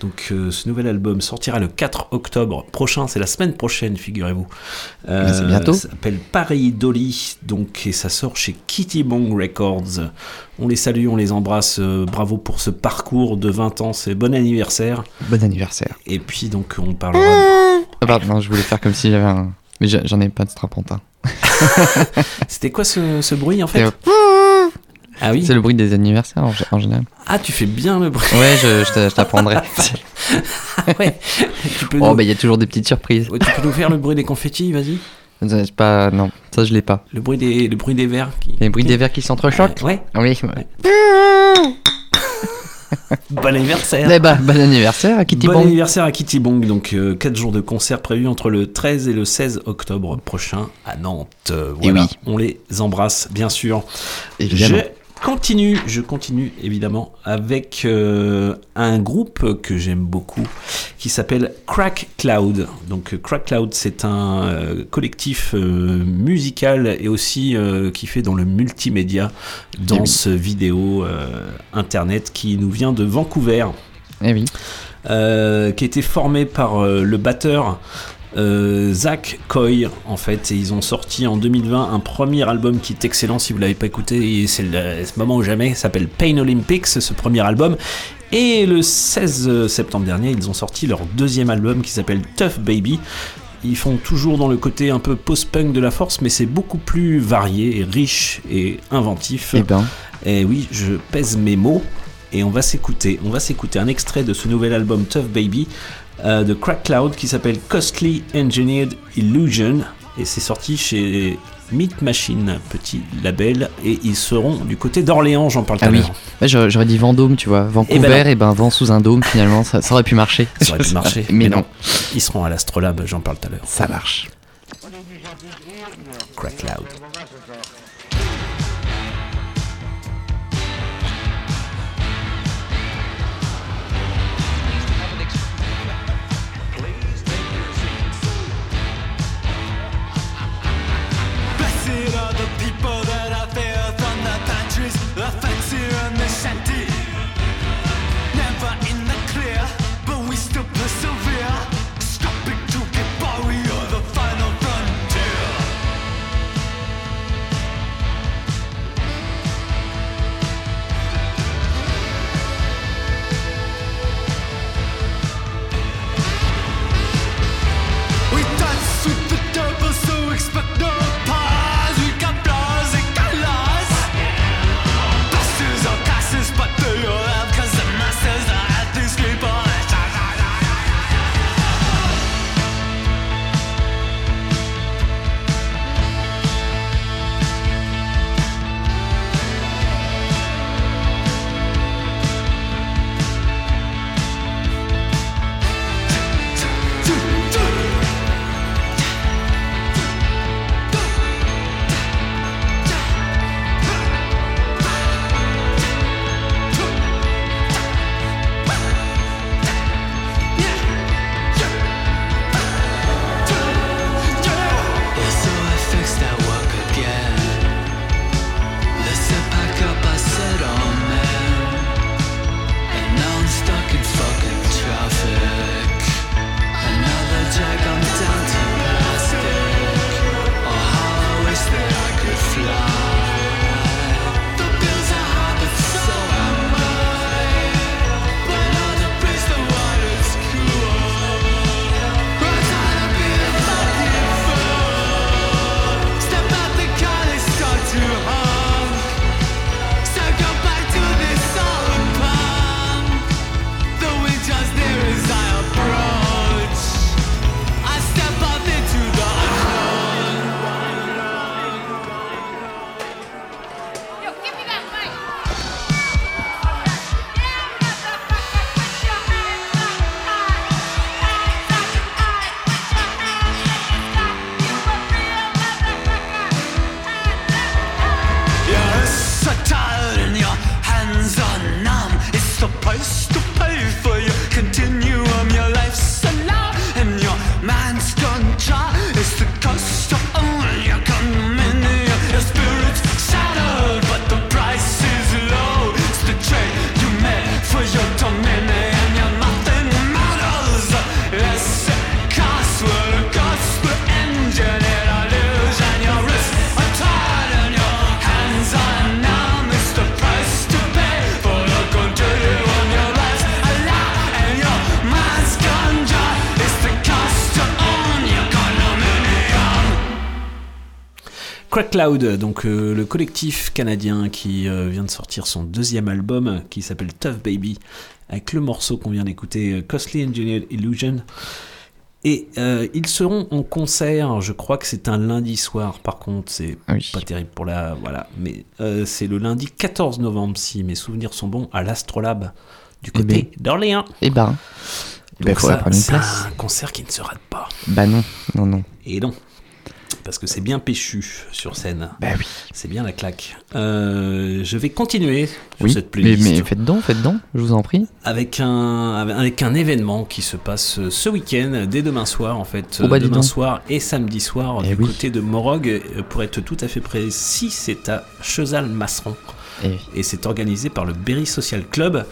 Donc euh, ce nouvel album sortira le 4 octobre prochain, c'est la semaine prochaine, figurez-vous. Euh, c'est bientôt. Ça s'appelle Paris Dolly, donc et ça sort chez Kitty Bong Records. On les salue, on les embrasse. euh, bravo pour ce parcours de 20 ans, c'est bon anniversaire. Bon anniversaire. Et puis donc on parlera. de- Ah pardon, non, je voulais faire comme si j'avais un. Mais j'en ai pas de strapontin. C'était quoi ce, ce bruit en fait? Ah oui C'est le bruit des anniversaires en, en général. Ah, tu fais bien le bruit. Ouais, je, je t'a- je t'apprendrai. ouais. Tu peux, oh, nous... bah il y a toujours des petites surprises. ouais, tu peux nous faire le bruit des confettis, vas-y pas... Non, ça je l'ai pas. Le bruit des, le bruit des verres qui... Les bruits des verres qui s'entrechoquent Ouais. Oui. Bon anniversaire Eh bah, bon anniversaire à Kitty Bon Bong. anniversaire à Kitty Bong, donc 4 jours de concert prévus entre le 13 et le 16 octobre prochain à Nantes. Euh, Et oui. on les embrasse bien sûr. Évidemment. Continue, je continue évidemment avec euh, un groupe que j'aime beaucoup qui s'appelle Crack Cloud. Donc Crack Cloud c'est un euh, collectif euh, musical et aussi qui fait dans le multimédia, danse, vidéo, euh, internet qui nous vient de Vancouver. Eh oui. Euh, qui a été formé par euh, le batteur euh, Zach Coy en fait et ils ont sorti en 2020 un premier album qui est excellent si vous l'avez pas écouté et c'est le ce moment ou jamais s'appelle Pain Olympics ce premier album et le 16 septembre dernier ils ont sorti leur deuxième album qui s'appelle Tough Baby ils font toujours dans le côté un peu post-punk de la force mais c'est beaucoup plus varié et riche et inventif Eh ben. et oui, je pèse mes mots et on va s'écouter. On va s'écouter un extrait de ce nouvel album Tough Baby euh, de Crack Cloud qui s'appelle Costly Engineered Illusion et c'est sorti chez Meat Machine, petit label, et ils seront du côté d'Orléans, j'en parle tout Ah à oui. l'heure. Ouais, j'aurais dit Vendôme, tu vois. Vancouver, ben non. et ben, vent sous un dôme, finalement, ça, ça aurait pu marcher. Ça aurait pu marcher, Mais non. Ils seront à l'Astrolabe, j'en parle tout à l'heure. Ça marche. Crack Cloud. Cloud, donc euh, le collectif canadien qui euh, vient de sortir son deuxième album qui s'appelle Tough Baby, avec le morceau qu'on vient d'écouter, euh, Costly Engineered Illusion. Et euh, ils seront en concert, je crois que c'est un lundi soir, par contre, c'est pas terrible pour la. Voilà, mais c'est le lundi 14 novembre, si mes souvenirs sont bons, à l'Astrolabe, du côté d'Orléans. Eh ben. Eh ben, Donc ça, une c'est place. un concert qui ne se rate pas. Bah non, non, non. Et non. Parce que c'est bien péchu sur scène. Bah oui. C'est bien la claque. Euh, je vais continuer sur Oui, cette playlist mais faites donc, faites donc, je vous en prie. avec un avec un événement qui se passe ce week-end, dès demain soir en fait, Oh bah, dis demain soir et samedi soir Eh du oui. côté de Morog. Euh, Pour être tout à fait précis, c'est à Chezal-Masseron Eh et c'est organisé par le Berry Social Club.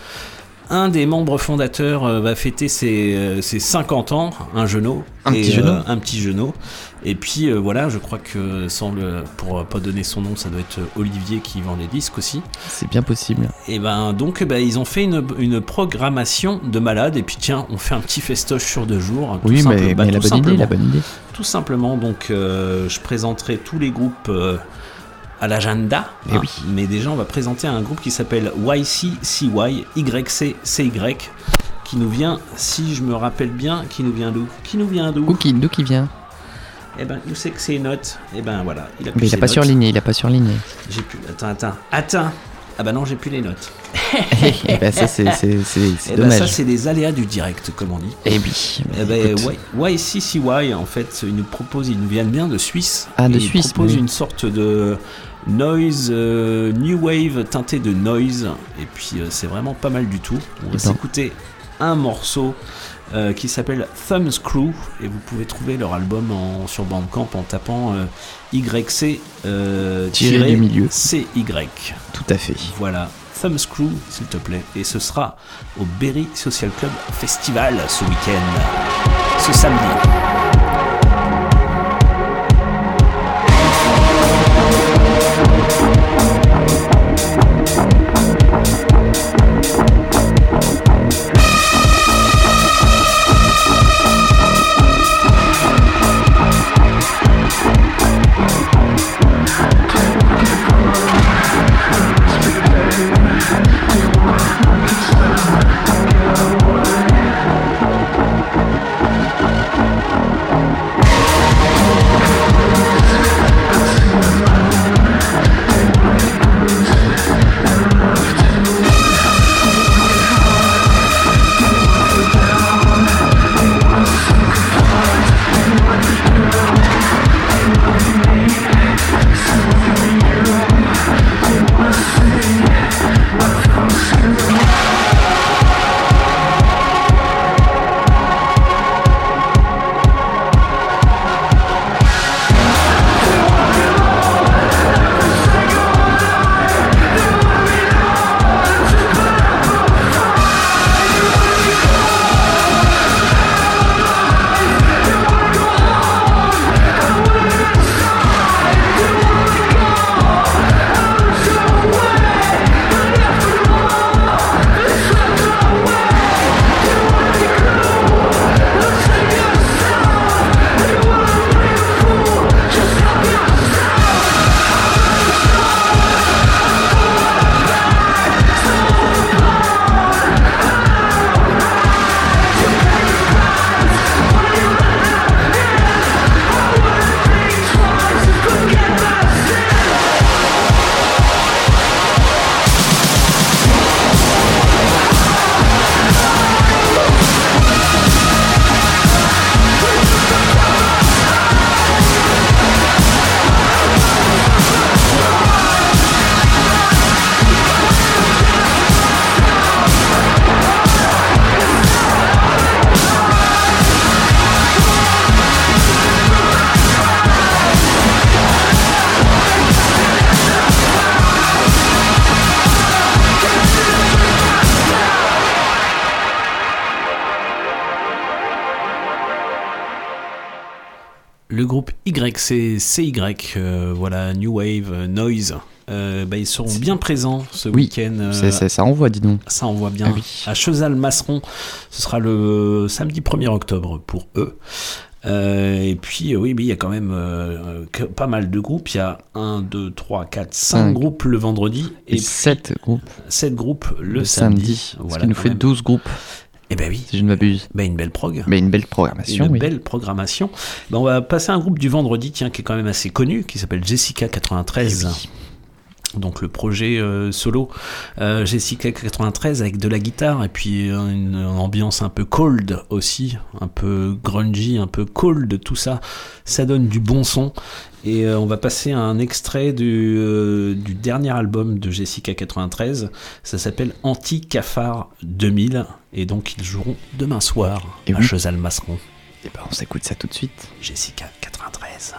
Un des membres fondateurs euh, va fêter ses, euh, ses 50 ans, un genou. Un petit genou. Un petit genou. Et puis euh, voilà, je crois que sans le, pour euh, pas donner son nom, ça doit être Olivier qui vend les disques aussi. C'est bien possible. Et ben donc ben, ils ont fait une, une programmation de malade et puis tiens on fait un petit festoche sur deux jours. tout Oui, mais, bah, mais la bonne idée, la simplement. bonne idée. Tout simplement donc euh, je présenterai tous les groupes euh, à l'agenda. Eh hein. oui. Mais déjà on va présenter un groupe qui s'appelle YCCY YCCY qui nous vient si je me rappelle bien qui nous vient d'où? Qui nous vient d'où? D'où qui vient? Eh ben où c'est que c'est notes? Et ben voilà il a plus Mais il a ses pas notes. surligné, il a pas surligné. J'ai plus attends attends attends ah bah non j'ai plus les notes. Eh ben ça c'est c'est- c'est- c'est Eh ben, dommage. ça, c'est les aléas du direct, comme on dit. Eh oui. Eh ben, YCCY, en fait, ils nous proposent, ils nous viennent bien de Suisse. Ah, de Et Suisse, Ils proposent oui. une sorte de noise, euh, new wave teinté de noise. Et puis, euh, c'est vraiment pas mal du tout. On va s'écouter un morceau euh, qui s'appelle Thumbscrew. Et vous pouvez trouver leur album en, sur Bandcamp en tapant euh, YC euh, Tiré tiré du milieu. CY. Tout à fait. Voilà, Thumbscrew, s'il te plaît. Et ce sera au Berry Social Club Festival ce week-end, ce samedi. Groupe YCCY, euh, voilà, New Wave euh, Noise. euh, bah, ils seront bien présents ce Oui, week-end. euh, c'est- c'est- ça envoie, dis donc. Ça envoie bien. Ah oui. À Chezal-Masseron, ce sera le samedi 1er octobre pour eux. Euh, et puis, euh, oui, mais il y a quand même euh, que- pas mal de groupes. Il y a 1, 2, 3, 4, 5 Cinq. groupes le vendredi Et 7 groupes 7 groupes le, le samedi. samedi. Voilà, ce qui nous fait même. 12 groupes. Eh ben oui. Si je ne m'abuse. Ben, une belle prog. Mais une belle programmation. Une oui. belle programmation. Ben, on va passer à un groupe du vendredi, tiens, qui est quand même assez connu, qui s'appelle Jessica 93. Donc le projet euh, solo euh, Jessica 93 avec de la guitare et puis euh, une, ambiance un peu cold aussi, un peu grungy, un peu cold, tout ça, ça donne du bon son. Et euh, on va passer à un extrait du, euh, du dernier album de Jessica 93. Ça s'appelle Anti-Cafard 2000. Et donc ils joueront demain soir Et à oui. Chezal-Masseron. Et ben on s'écoute ça tout de suite. Jessica 93.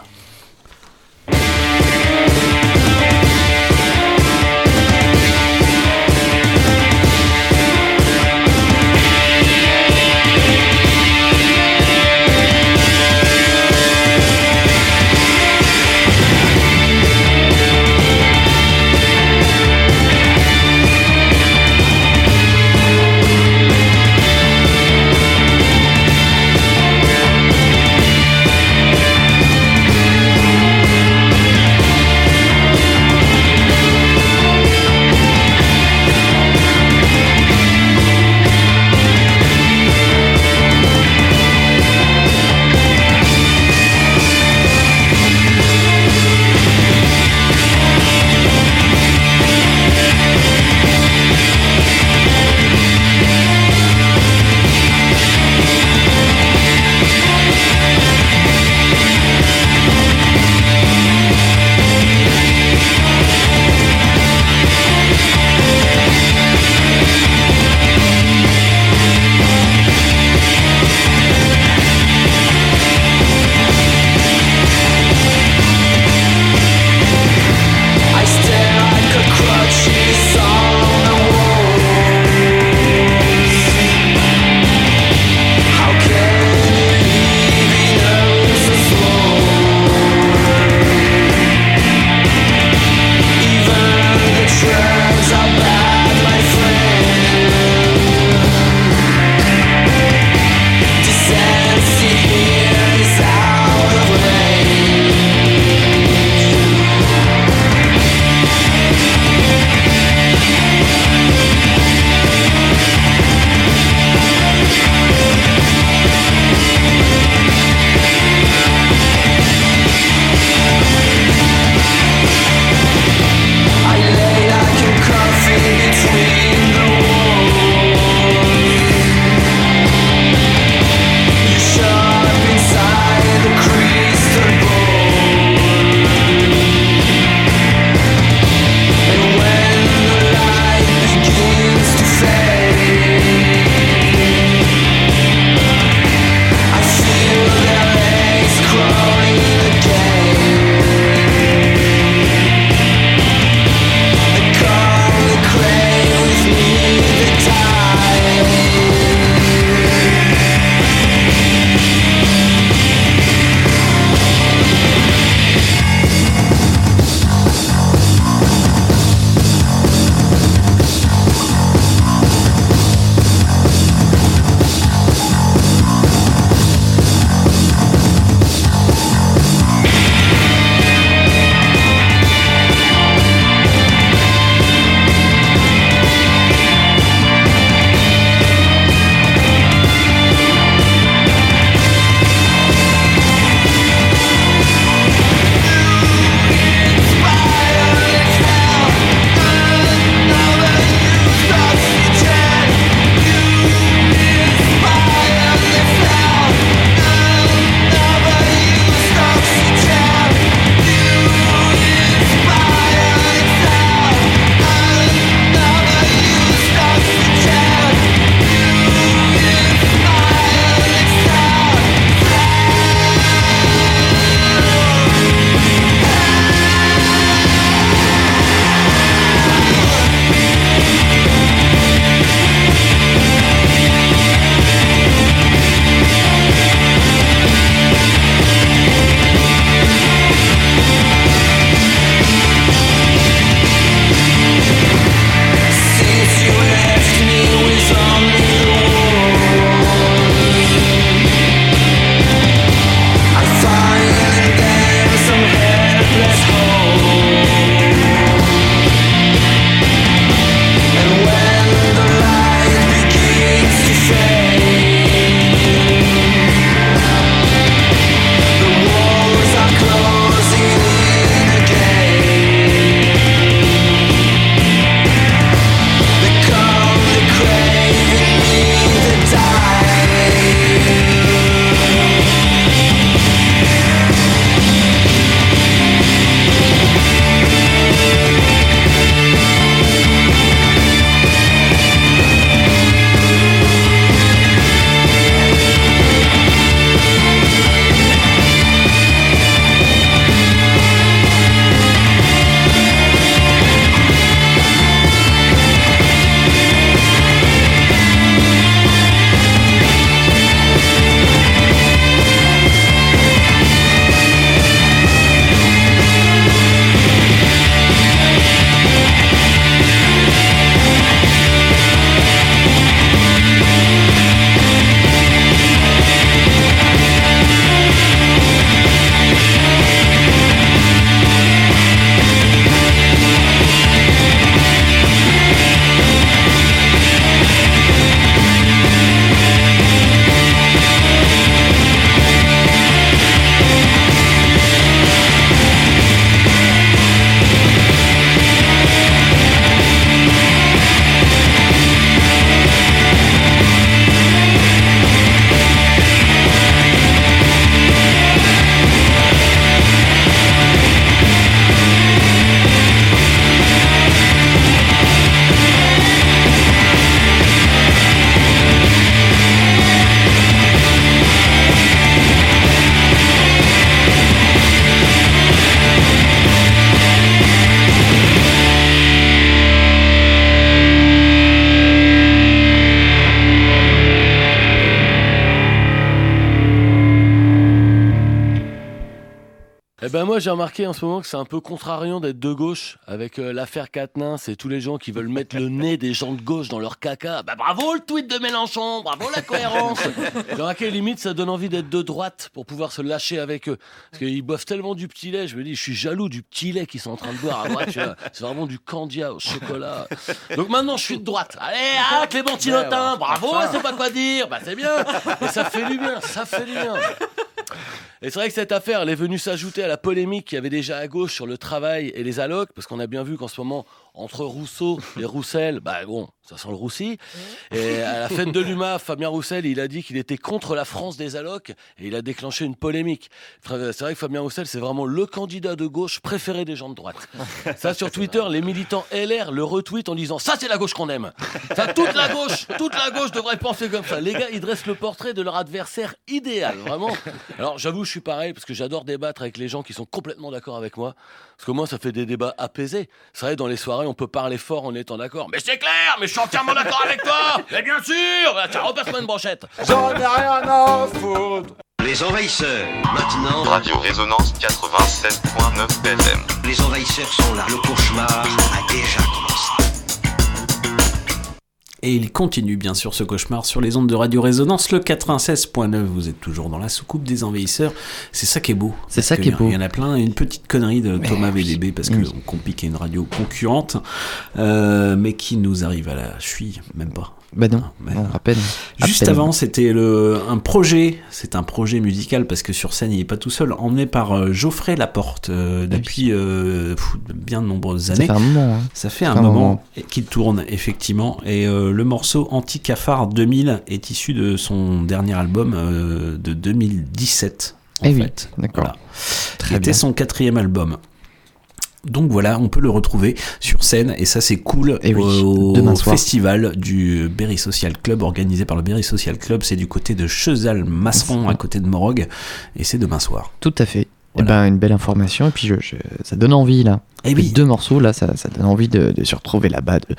Remarqué en ce moment que c'est un peu contrariant d'être de gauche avec euh, l'affaire Quatennens c'est tous les gens qui veulent mettre le nez des gens de gauche dans leur caca. Bah bravo le tweet de Mélenchon, bravo la cohérence. J'ai remarqué limite ça donne envie d'être de droite pour pouvoir se lâcher avec eux? Parce qu'ils boivent tellement du petit lait. Je me dis je suis jaloux du petit lait qu'ils sont en train de boire à droite. C'est vraiment du candia au chocolat. Donc maintenant je suis de droite. Allez ah Clémentinotin, bravo, c'est pas quoi dire. Bah c'est bien. Et ça fait du bien, ça fait du bien. Et c'est vrai que cette affaire, est venue s'ajouter à la polémique qu'il y avait déjà à gauche sur le travail et les allocs, parce qu'on a bien vu qu'en ce moment, entre Rousseau et Roussel, bah bon, ça sent le roussi. Et à la fête de l'UMA, Fabien Roussel, il a dit qu'il était contre la France des allocs et il a déclenché une polémique. C'est vrai que Fabien Roussel, c'est vraiment le candidat de gauche préféré des gens de droite. Ça, sur Twitter, les militants LR le retweetent en disant Ça, c'est la gauche qu'on aime. Ça, toute la gauche, toute la gauche devrait penser comme ça. Les gars, ils dressent le portrait de leur adversaire idéal, vraiment. Alors, j'avoue, je suis pareil parce que j'adore débattre avec les gens qui sont complètement d'accord avec moi. Parce que moi, ça fait des débats apaisés. C'est vrai, dans les soirées, on peut parler fort en étant d'accord. Mais c'est clair, mais je suis entièrement d'accord avec toi. Mais bien sûr, tiens, repasse-moi une brochette. J'en ai rien à foutre. Les envahisseurs. Maintenant. Radio Résonance 87.9 FM. Les envahisseurs sont là. Le cauchemar a déjà commencé. Et il continue bien sûr ce cauchemar sur les ondes de Radio Résonance, le 96.9. Vous êtes toujours dans la soucoupe des envahisseurs. C'est ça qui est beau. C'est ça qui est beau. Il y en a plein. Une petite connerie de Mais Thomas oui. VDB parce Oui. qu'on complique une radio concurrente, euh, mais qui nous arrive à la cheville, même pas. Bah non, mais non, à peine. À Juste peine. avant, c'était le un projet, c'est un projet musical parce que sur scène il est pas tout seul, emmené par euh, Geoffrey Laporte euh, depuis euh, pff, bien de nombreuses Ça années. fait un moment, hein. Ça fait un, moment, qu'il tourne effectivement et euh, le morceau Anti-Cafard 2000 est issu de son dernier album euh, de 2017. En Eh oui, d'accord. Voilà. Très Qui était bien. son quatrième album. Donc voilà, on peut le retrouver sur scène et ça c'est cool Eh oui, au demain soir. festival du Berry Social Club organisé par le Berry Social Club. C'est du côté de Chezal-Masseron à côté de Morog et c'est demain soir. Tout à fait. Eh ben, une belle information et puis je, je- ça donne envie là. Eh oui. Deux morceaux là, ça, ça donne envie de, de se retrouver là-bas. De,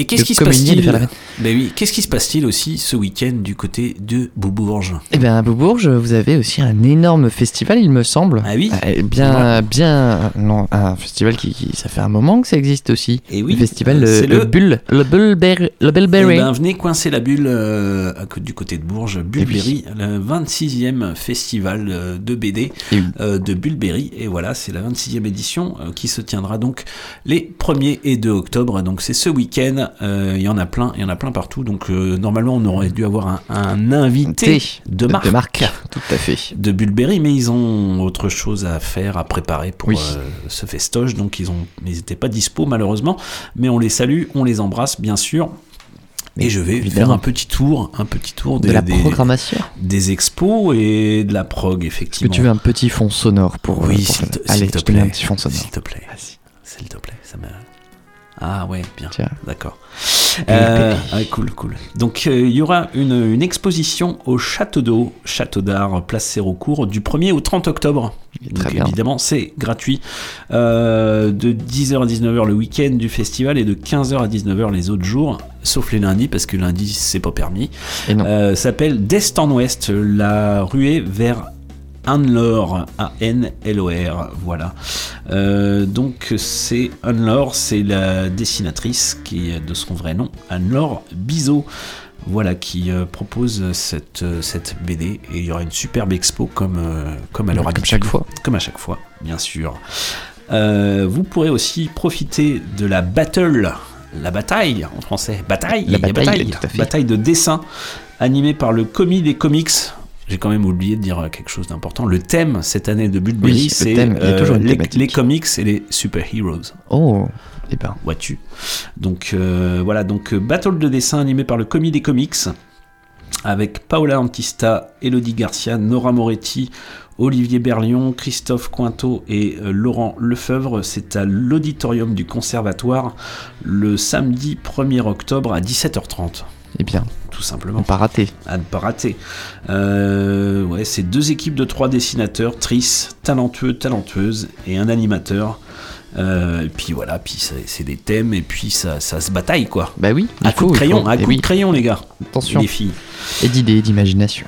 Et qu'est-ce qui se passe-t-il. Ben oui, qu'est-ce qui se passe-t-il aussi ce week-end du côté de Beaubourg Eh bien, à Beaubourg, vous avez aussi un énorme festival, il me semble. Ah oui Euh, Bien, bien. Non, un festival qui, qui- Ça fait un moment que ça existe aussi. Et oui, Le festival, euh, le, le le- Bull. Le Bullberry. Le Eh ben, venez coincer la bulle euh, du côté de Bourges, Bulberry, le 26e festival euh, de BD euh, de Bulberry. Et voilà, c'est la 26e édition euh, qui se tiendra donc les 1er et 2 octobre. Donc c'est ce week-end. Euh, Il y en a plein, il y en a plein partout. Donc euh, normalement, on aurait dû avoir un, un invité de marque. De marque, tout à fait. De Bulberry, mais ils ont autre chose à faire, à préparer pour Oui. euh, ce festoche. Donc ils ont, ils n'étaient pas dispo malheureusement. Mais on les salue, on les embrasse bien sûr. Et je vais faire un petit tour, un petit tour De des, la des- programmation. des expos et de la prog, Est-ce que effectivement. tu veux un petit fond sonore pour. Oui, pour- te, Allez, plaît. un petit fond sonore. S'il te plaît. S'il te plaît, ça. Ah ouais, bien. D'accord. Euh, cool, cool. Donc euh, il y aura une, une exposition au Château d'Eau, Château d'Art, place Sérocourt, du 1er au 30 octobre. Très Donc bien. évidemment, c'est gratuit. Euh, de 10h à 19h le week-end du festival et de 15h à 19h les autres jours, sauf les lundis, parce que lundi, c'est pas permis. S'appelle d'est en ouest, la ruée vers Anne-Laure, A-N-L-O-R, voilà. Euh, donc c'est Anne-Laure, c'est la dessinatrice qui est de son vrai nom, Anne-Laure Bizot. Voilà, qui euh, propose cette, euh, cette BD et il y aura une superbe expo comme, euh, comme à leur Comme chaque fois. Comme à chaque fois, bien sûr. Vous pourrez aussi profiter de la battle, la bataille en français, bataille, La bataille, fait. bataille de dessin animée par le commis des comics. J'ai quand même oublié de dire quelque chose d'important. Le thème cette année de Bulberry, Oui, le c'est toujours une les, comics et les super-heroes. Oh, eh ben. Vois-tu Donc euh, voilà, donc euh, battle de dessin animé par le commis des comics avec Paola Antista, Elodie Garcia, Nora Moretti, Olivier Berlion, Christophe Cointeau et euh, Laurent Lefebvre. C'est à l'auditorium du Conservatoire le samedi 1er octobre à 17h30. Eh bien, tout simplement. on pas raté. À ne pas rater. Euh, ouais, c'est deux équipes de trois dessinateurs, tristes, talentueux, talentueuses et un animateur. Euh, et puis voilà, puis c'est des thèmes et puis ça, ça se bataille quoi. Bah oui, À coup de crayon, à Eh coup oui. de crayon les gars. Attention. Les filles. Et d'idées, d'imagination.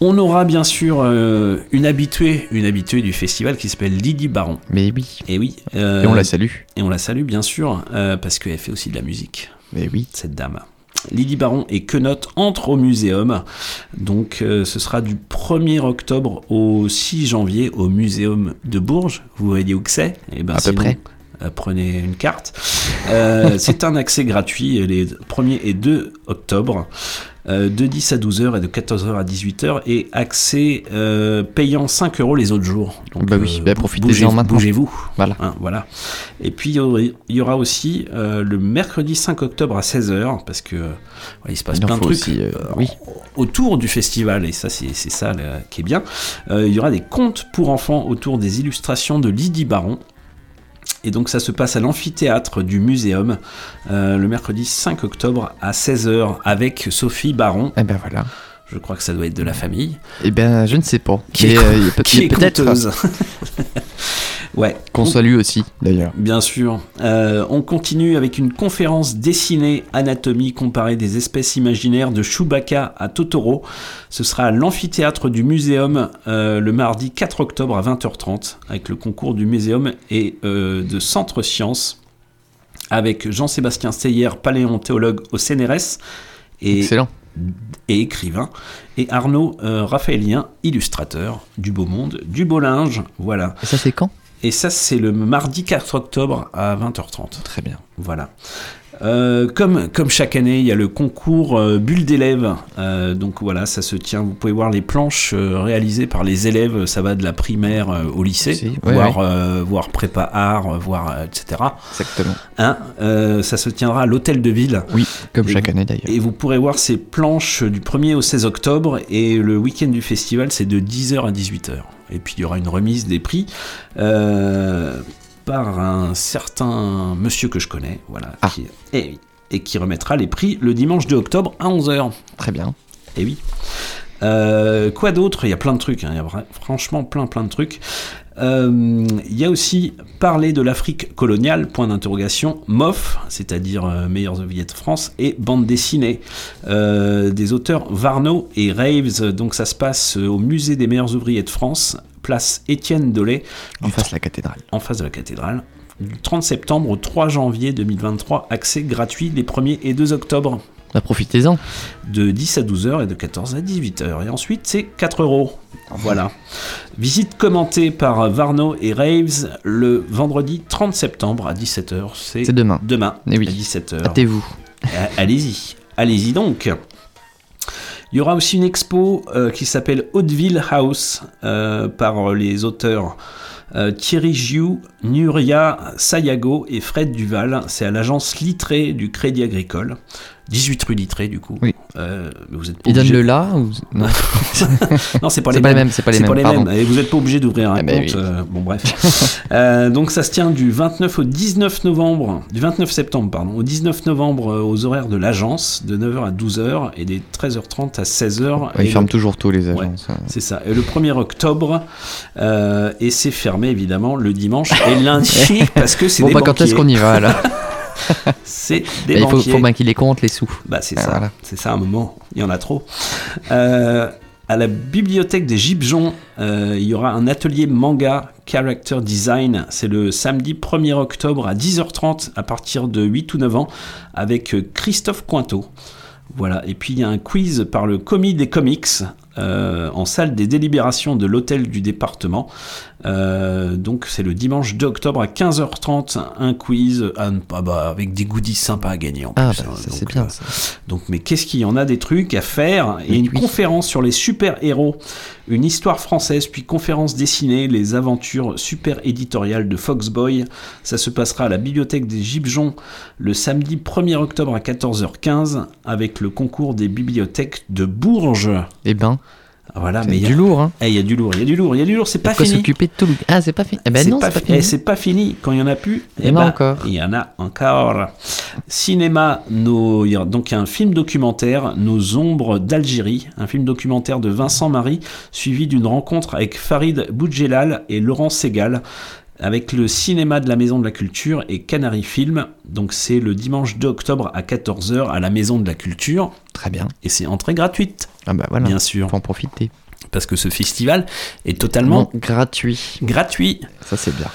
On aura bien sûr euh, une habituée, une habituée du festival qui s'appelle Lydie Baron. Mais oui. Et oui. euh, Et on la salue. Et on la salue bien sûr parce qu'elle fait aussi de la musique. Mais oui. Cette dame. Lydie Baron et Quenotte entrent au muséum. Donc euh, ce sera du 1er octobre au 6 janvier au muséum de Bourges. Vous voyez où que c'est? Eh ben, À peu près. Euh, prenez une carte. Euh, c'est un accès gratuit les 1er et 2 octobre. euh, de 10 à 12h et de 14h à 18h et accès euh, payant 5 euros les autres jours. Donc, Bah oui, euh, bah profitez-en maintenant. Bougez-vous. Voilà. Hein, voilà. Et puis il y aura- aussi euh, le mercredi 5 octobre à 16h, parce que euh, ouais, il se passe Il plein de trucs aussi, euh, euh, oui. autour du festival, et ça c'est ça là, qui est bien. Euh, il y aura des contes pour enfants autour des illustrations de Lydie Baron. Et donc ça se passe à l'amphithéâtre du Muséum euh, le mercredi 5 octobre à 16h avec Sophie Baron. Eh ben voilà. Je crois que ça doit être de la famille. Eh ben, je ne sais pas. Qui est, euh, est peut-être. ouais. Qu'on salue aussi, d'ailleurs. Bien sûr. Euh, on continue avec une conférence dessinée anatomie comparée des espèces imaginaires de Chewbacca à Totoro. Ce sera à l'amphithéâtre du Muséum euh, le mardi 4 octobre à 20h30 avec le concours du Muséum et euh, de Centre Sciences avec Jean-Sébastien Steyer, paléontologue au CNRS et, Excellent. Et écrivain, et Arnaud euh, Raphaélien, illustrateur du beau monde, du beau linge. Voilà. Et ça, c'est quand? Et ça, c'est le mardi 4 octobre à 20h30. Très bien. Voilà. Euh, comme, comme chaque année, il y a le concours euh, Bulle d'élèves. Euh, donc voilà, ça se tient. Vous pouvez voir les planches euh, réalisées par les élèves. Ça va de la primaire au lycée, Si, ouais, voire, ouais. voire prépa art, voire etc. Exactement. Hein, ça se tiendra à l'hôtel de ville. Oui, comme Et chaque vous- année d'ailleurs. Et vous pourrez voir ces planches du 1er au 16 octobre. Et le week-end du festival, c'est de 10h à 18h. Et puis il y aura une remise des prix. euh, par un certain monsieur que je connais, voilà, Ah. qui, et, qui remettra les prix le dimanche 2 octobre à 11h. Très bien. Et oui. Euh, quoi d'autre? Il y a plein de trucs, hein, il y a franchement plein plein de trucs. Euh, Il y a aussi parler de l'Afrique coloniale, point d'interrogation, MOF, c'est-à-dire euh, Meilleurs ouvriers de France, et bande dessinée euh, des auteurs Varno et Raves. Donc ça se passe euh, au musée des meilleurs ouvriers de France, place Étienne Dolé, En face de la cathédrale. en face de la cathédrale. Du 30 septembre au 3 janvier 2023, accès gratuit les 1er et 2 octobre Bah, profitez-en. de 10 à 12h et de 14 à 18h. Et ensuite, c'est 4 euros. Voilà. Visite commentée par Varno et Raves le vendredi 30 septembre à 17h. C'est demain. Demain, Eh oui. à 17h. Hâtez-vous. Euh, Allez-y. Allez-y donc. Il y aura aussi une expo euh, qui s'appelle Hauteville House euh, par les auteurs Thierry Giou, Nuria Sayago et Fred Duval. C'est à l'agence Littré du Crédit Agricole. 18 rue Littré du coup. Oui. Euh, mais vous êtes pas Il donne obligé- le là ou... Non. non, c'est pas, les pas les mêmes. mêmes, c'est pas les mêmes, pardon. Et vous n'êtes pas obligé d'ouvrir un Ah, mais compte. oui. euh, bon, bref. Euh, donc, ça se tient du 29 au 19 novembre, du 29 septembre, pardon, au 19 novembre euh, aux horaires de l'agence, de 9h à 12h et des 13h30 à 16h. Ouais, ils le- ferment toujours tôt les Ouais, agences. hein. c'est ça. Et le 1er octobre, euh, et c'est fermé évidemment le dimanche et lundi parce que c'est Bon, des bah, quand est-ce qu'on y va là C'est des Bah, Il faut, bien qu'il les compte les sous. Bah c'est Ah, ça, voilà. c'est ça un moment, il y en a trop. Euh, à la bibliothèque des Gibjons, euh, il y aura un atelier manga character design. C'est le samedi 1er octobre à 10h30 à partir de 8 ou 9 ans avec euh, Christophe Cointeau. Voilà, et puis il y a un quiz par le commis des comics euh, en salle des délibérations de l'hôtel du département. Euh, donc c'est le dimanche 2 octobre à 15h30, un quiz ah, ah bah, avec des goodies sympas à gagner en Ah, plus. bah, hein. c'est bien, euh, ça. donc, mais qu'est-ce qu'il y en a des trucs à faire? Et une oui. conférence sur les super-héros, une histoire française, puis conférence dessinée, les aventures super éditoriales de Foxboy. Ça se passera à la bibliothèque des Gibjons le samedi 1er octobre à 14h15 avec le concours des bibliothèques de Bourges. Eh ben, Voilà, c'est mais il y a- du lourd, hein. Eh, il y a du lourd, il y a du lourd, il y a du lourd, c'est pas fini. s'occuper de tout le... Ah, c'est pas fini. Eh ben non, c'est pas fi- fini. eh, c'est pas fini. Quand il y en a plus, Il y eh en a encore. Il y en a encore. Cinéma, nos, il y a donc un film documentaire, Nos ombres d'Algérie, un film documentaire de Vincent Marie, suivi d'une rencontre avec Farid Boudjelal et Laurent Segal. Avec le cinéma de la Maison de la Culture et Canary Film. Donc c'est le dimanche 2 octobre à 14h à la Maison de la Culture. Très bien. Et c'est entrée gratuite. Ah bah voilà. Bien sûr. Faut en profiter. parce que ce festival est totalement Non, gratuit. gratuit. Ça, c'est bien.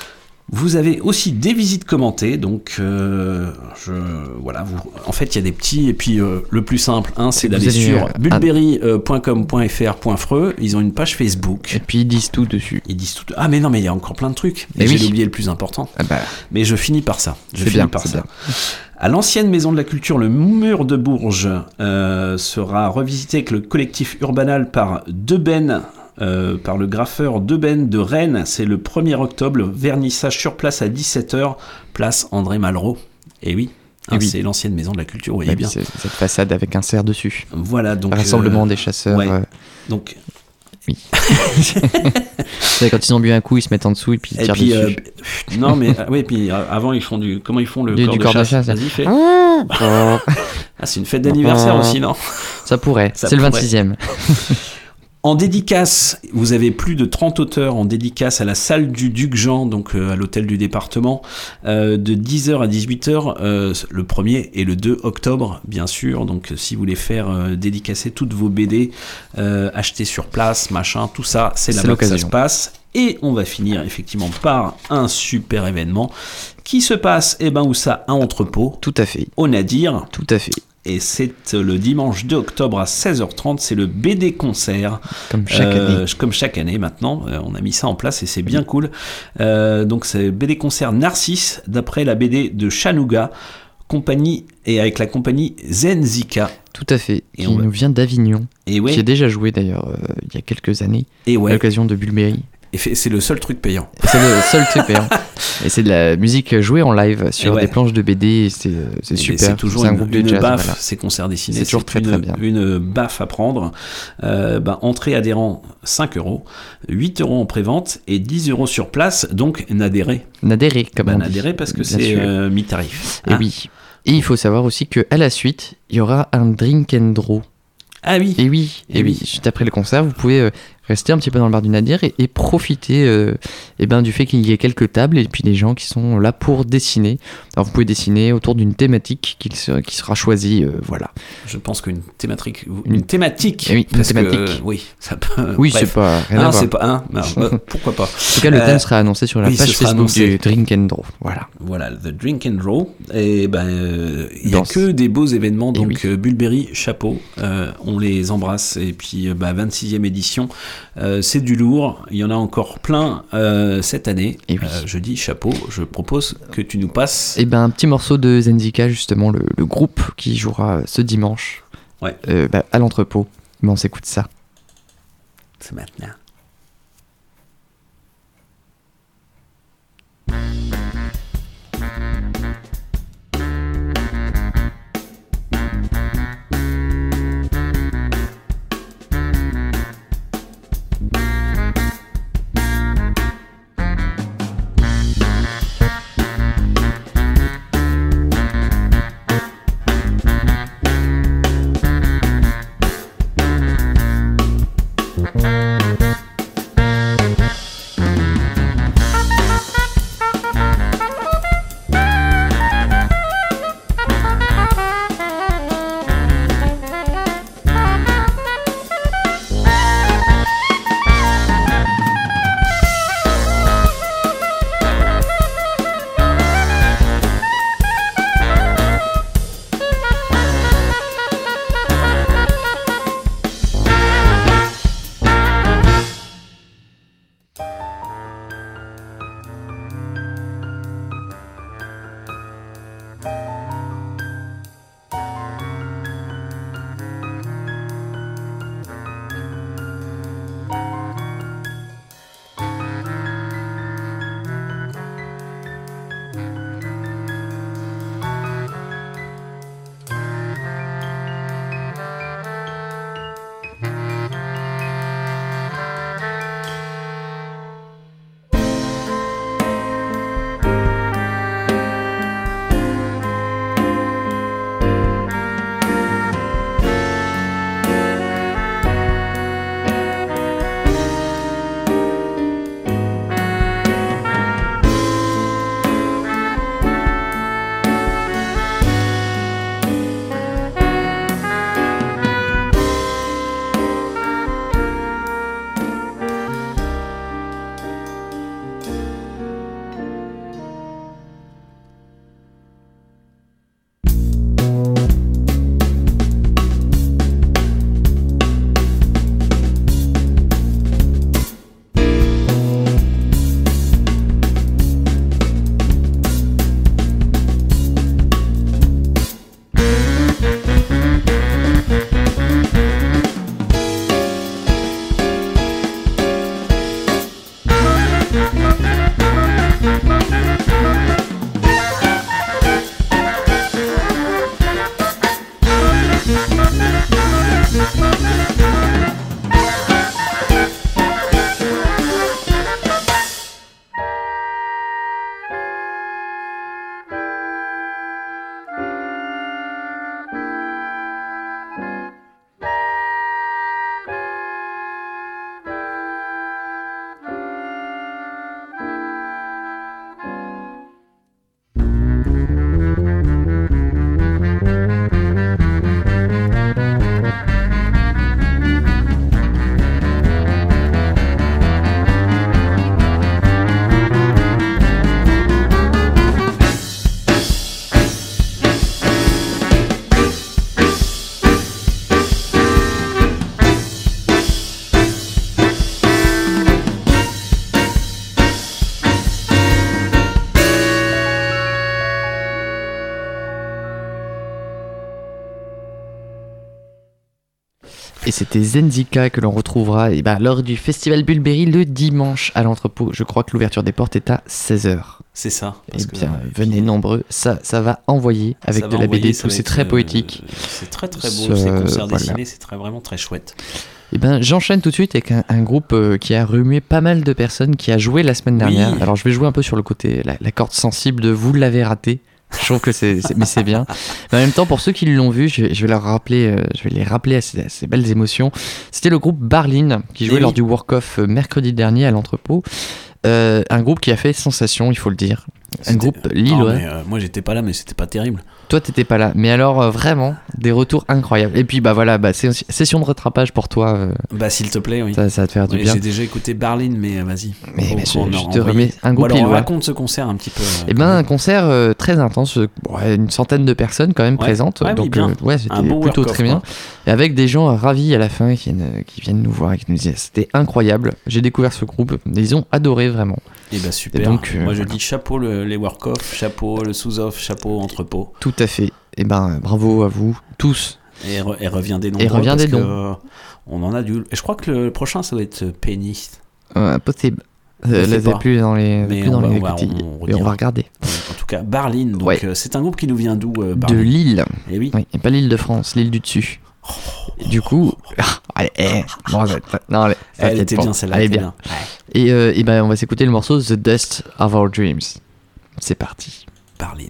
Vous avez aussi des visites commentées, donc euh, je, voilà, vous, en fait il y a des petits, et puis euh, le plus simple, hein, c'est d'aller sur euh, bulberry.com.fr.freux, ils ont une page Facebook. Et puis ils disent tout dessus. Ils disent tout. Ah mais non, mais il y a encore plein de trucs. J'ai oublié le plus important. Ah bah, Mais je finis par ça. Je finis bien, par ça. bien. À l'ancienne maison de la culture, le mur de Bourges euh, sera revisité avec le collectif Urbanal par Deben, euh, par le graffeur Deben de Rennes. C'est le 1er octobre, vernissage sur place à 17h, place André Malraux. Et oui, Eh hein, oui. c'est l'ancienne maison de la culture, vous voyez bien. cette façade avec un cerf dessus. Voilà, donc. Rassemblement euh, des chasseurs. ouais. euh, Donc, Oui. Quand ils ont bu un coup, ils se mettent en dessous et puis ils et tirent puis, dessus. euh, non, mais euh, oui, puis euh, avant ils font du, comment ils font le Du- corps, du de, corps de chasse? Vas-y, fais. Ah. Ah, c'est une fête d'anniversaire aussi, non? Ça pourrait. C'est le pourrait. 26e. En dédicace, vous avez plus de 30 auteurs en dédicace à la salle du Duc Jean, donc euh, à l'hôtel du département, euh, de 10h à 18h, euh, le 1er et le 2 octobre, bien sûr. Donc si vous voulez faire euh, dédicacer toutes vos BD, acheter sur place, machin, tout ça, c'est là-bas que ça l'occasion. se passe. Et on va finir effectivement par un super événement qui se passe, eh ben, où ça, à entrepôt. Tout à fait. Au Nadir. Tout à fait. Et c'est le dimanche 2 octobre à 16h30, c'est le BD concert. Comme chaque année. Comme chaque année maintenant, Euh, on a mis ça en place et c'est bien cool. Euh, donc c'est BD concert Narcisse, d'après la BD de Chanuga, compagnie et avec la compagnie Zenzika. Tout à fait. Et qui on nous vient d'Avignon. Et ouais. Qui a déjà joué d'ailleurs euh, il y a quelques années. Et ouais. À l'occasion de Bulberry. Et c'est le seul truc payant. C'est le seul truc payant. Et c'est de la musique jouée en live sur ouais. des planches de BD. C'est super. C'est toujours un une, groupe de une jazz. baffe, voilà. ces concerts dessinés. C'est toujours très, une, très bien. Une baffe à prendre. Euh, ben, entrée adhérent 5 euros, 8 euros en prévente et 10 euros sur place. Donc n'adhérez. Nadéré, comme Ben, on n'adhérez parce que c'est euh, mi-tarif. Et hein. oui. Et il faut savoir aussi que à la suite, il y aura un drink and draw. Ah oui. Et oui, et, Et oui. oui. Juste après le concert, vous pouvez euh, rester un petit peu dans le bar du Nadir et, et profiter euh, eh ben, du fait qu'il y ait quelques tables et puis des gens qui sont là pour dessiner. Alors vous pouvez dessiner autour d'une thématique qui, se- qui sera choisie, euh, voilà. Je pense qu'une thématique, une thématique, Eh oui, une que, thématique. euh, oui, ça peut. Oui, bref. c'est pas rien Hein, voir. c'est pas un. pourquoi pas. En tout cas, le thème sera annoncé sur la oui, page Facebook annoncé. du Drink and Draw. Voilà. Voilà, The Drink and Draw. Et ben, il y a que des beaux événements. Eh Donc, euh, Bulberry, chapeau. on les embrasse. Et puis, euh, bah, 26e édition. Euh, c'est du lourd. Il y en a encore plein euh, cette année. Eh Euh, je dis chapeau. Je propose que tu nous passes. Et ben un petit morceau de Zenzika, justement, le, le groupe qui jouera ce dimanche Ouais. bah, à l'entrepôt. Mais on s'écoute ça. C'est maintenant. Et c'était Zenzika que l'on retrouvera eh ben, lors du festival Bulberry le dimanche à l'entrepôt. Je crois que l'ouverture des portes est à 16h. C'est ça. Eh parce que, bien, euh, venez nombreux, ça, ça va envoyer avec de la envoyer, BD, tout c'est très euh, poétique. C'est très très beau, Ce- ces concerts voilà. dessinés, c'est très, vraiment très chouette. Eh ben, j'enchaîne tout de suite avec un, un groupe euh, qui a remué pas mal de personnes, qui a joué la semaine Oui. dernière. Alors je vais jouer un peu sur le côté, la, la corde sensible de vous l'avez raté. Je trouve que c'est, mais c'est bien. Mais en même temps, pour ceux qui l'ont vu, je vais, je vais leur rappeler, euh, je vais les rappeler à ces, à ces belles émotions. C'était le groupe Barlin qui jouait Eh lors du Work Off euh, mercredi dernier à l'entrepôt. Euh, un groupe qui a fait sensation, il faut le dire. Un groupe lillois. euh, moi j'étais pas là, mais c'était pas terrible. Toi, t'étais pas là. Mais alors, euh, vraiment, des retours incroyables. Et puis, bah voilà, bah, c'est session de rattrapage pour toi. euh, Bah s'il te plaît, oui. ça, ça va te faire du bien. J'ai déjà écouté Berlin, mais euh, vas-y. Mais- je- te remets un Ou groupe alors, lillois. raconte ce concert un petit peu. euh, Eh ben, un concert très intense, ouais, une centaine de personnes quand même Ouais. présentes. Ouais, donc, ouais, c'était bon plutôt très bien. Et avec des gens ravis à la fin qui qui viennent nous voir et qui nous disent c'était incroyable. J'ai découvert ce groupe, ils ont adoré vraiment. Et bah super. Et donc, euh, Moi je voilà. dis chapeau le- les work-off, chapeau le sous-off, chapeau entrepôt. Tout à fait. Et ben, bravo à vous tous. Et, re- et reviendez nombreux. Et que, donc. euh, On en a du. Et je crois que le prochain ça doit être euh, Penny. Euh, possible. Je Euh, là, c'est plus dans les, Mais plus on dans va- les on va- on on regarder. En tout cas, Barlin. Donc Ouais. euh, c'est un groupe qui nous vient d'où euh, De Lille. Et oui. Et pas l'île de France, l'île du dessus. Et du coup, allez, eh, bon, ça non, allez, Elle était pas. bien, celle-là, Elle est bien. Et, euh, et ben, on va s'écouter le morceau The Dust of Our Dreams. C'est parti. Barlin.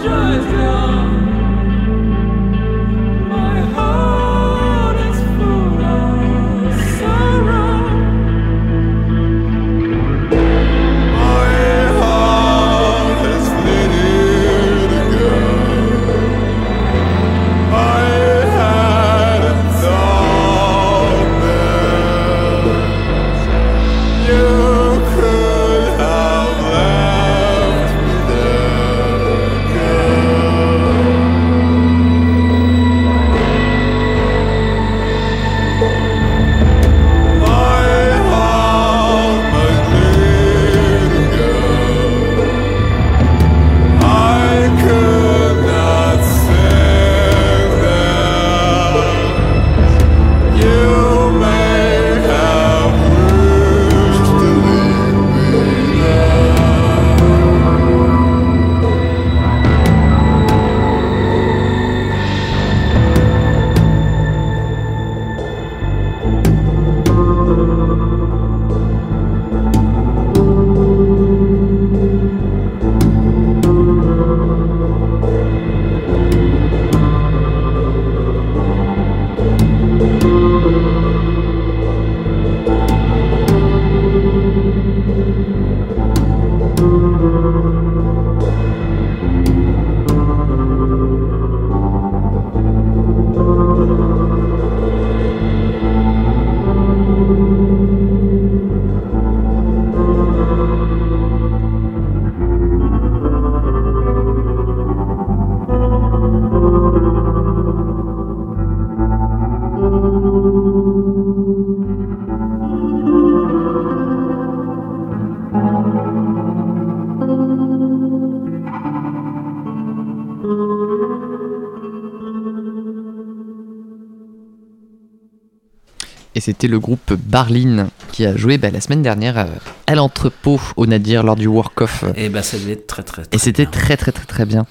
just you. C'était le groupe Barlin qui a joué bah, la semaine dernière euh, à l'entrepôt au Nadir lors du Work-Off. Et bah ça devait être très très. Et c'était très très très très bien.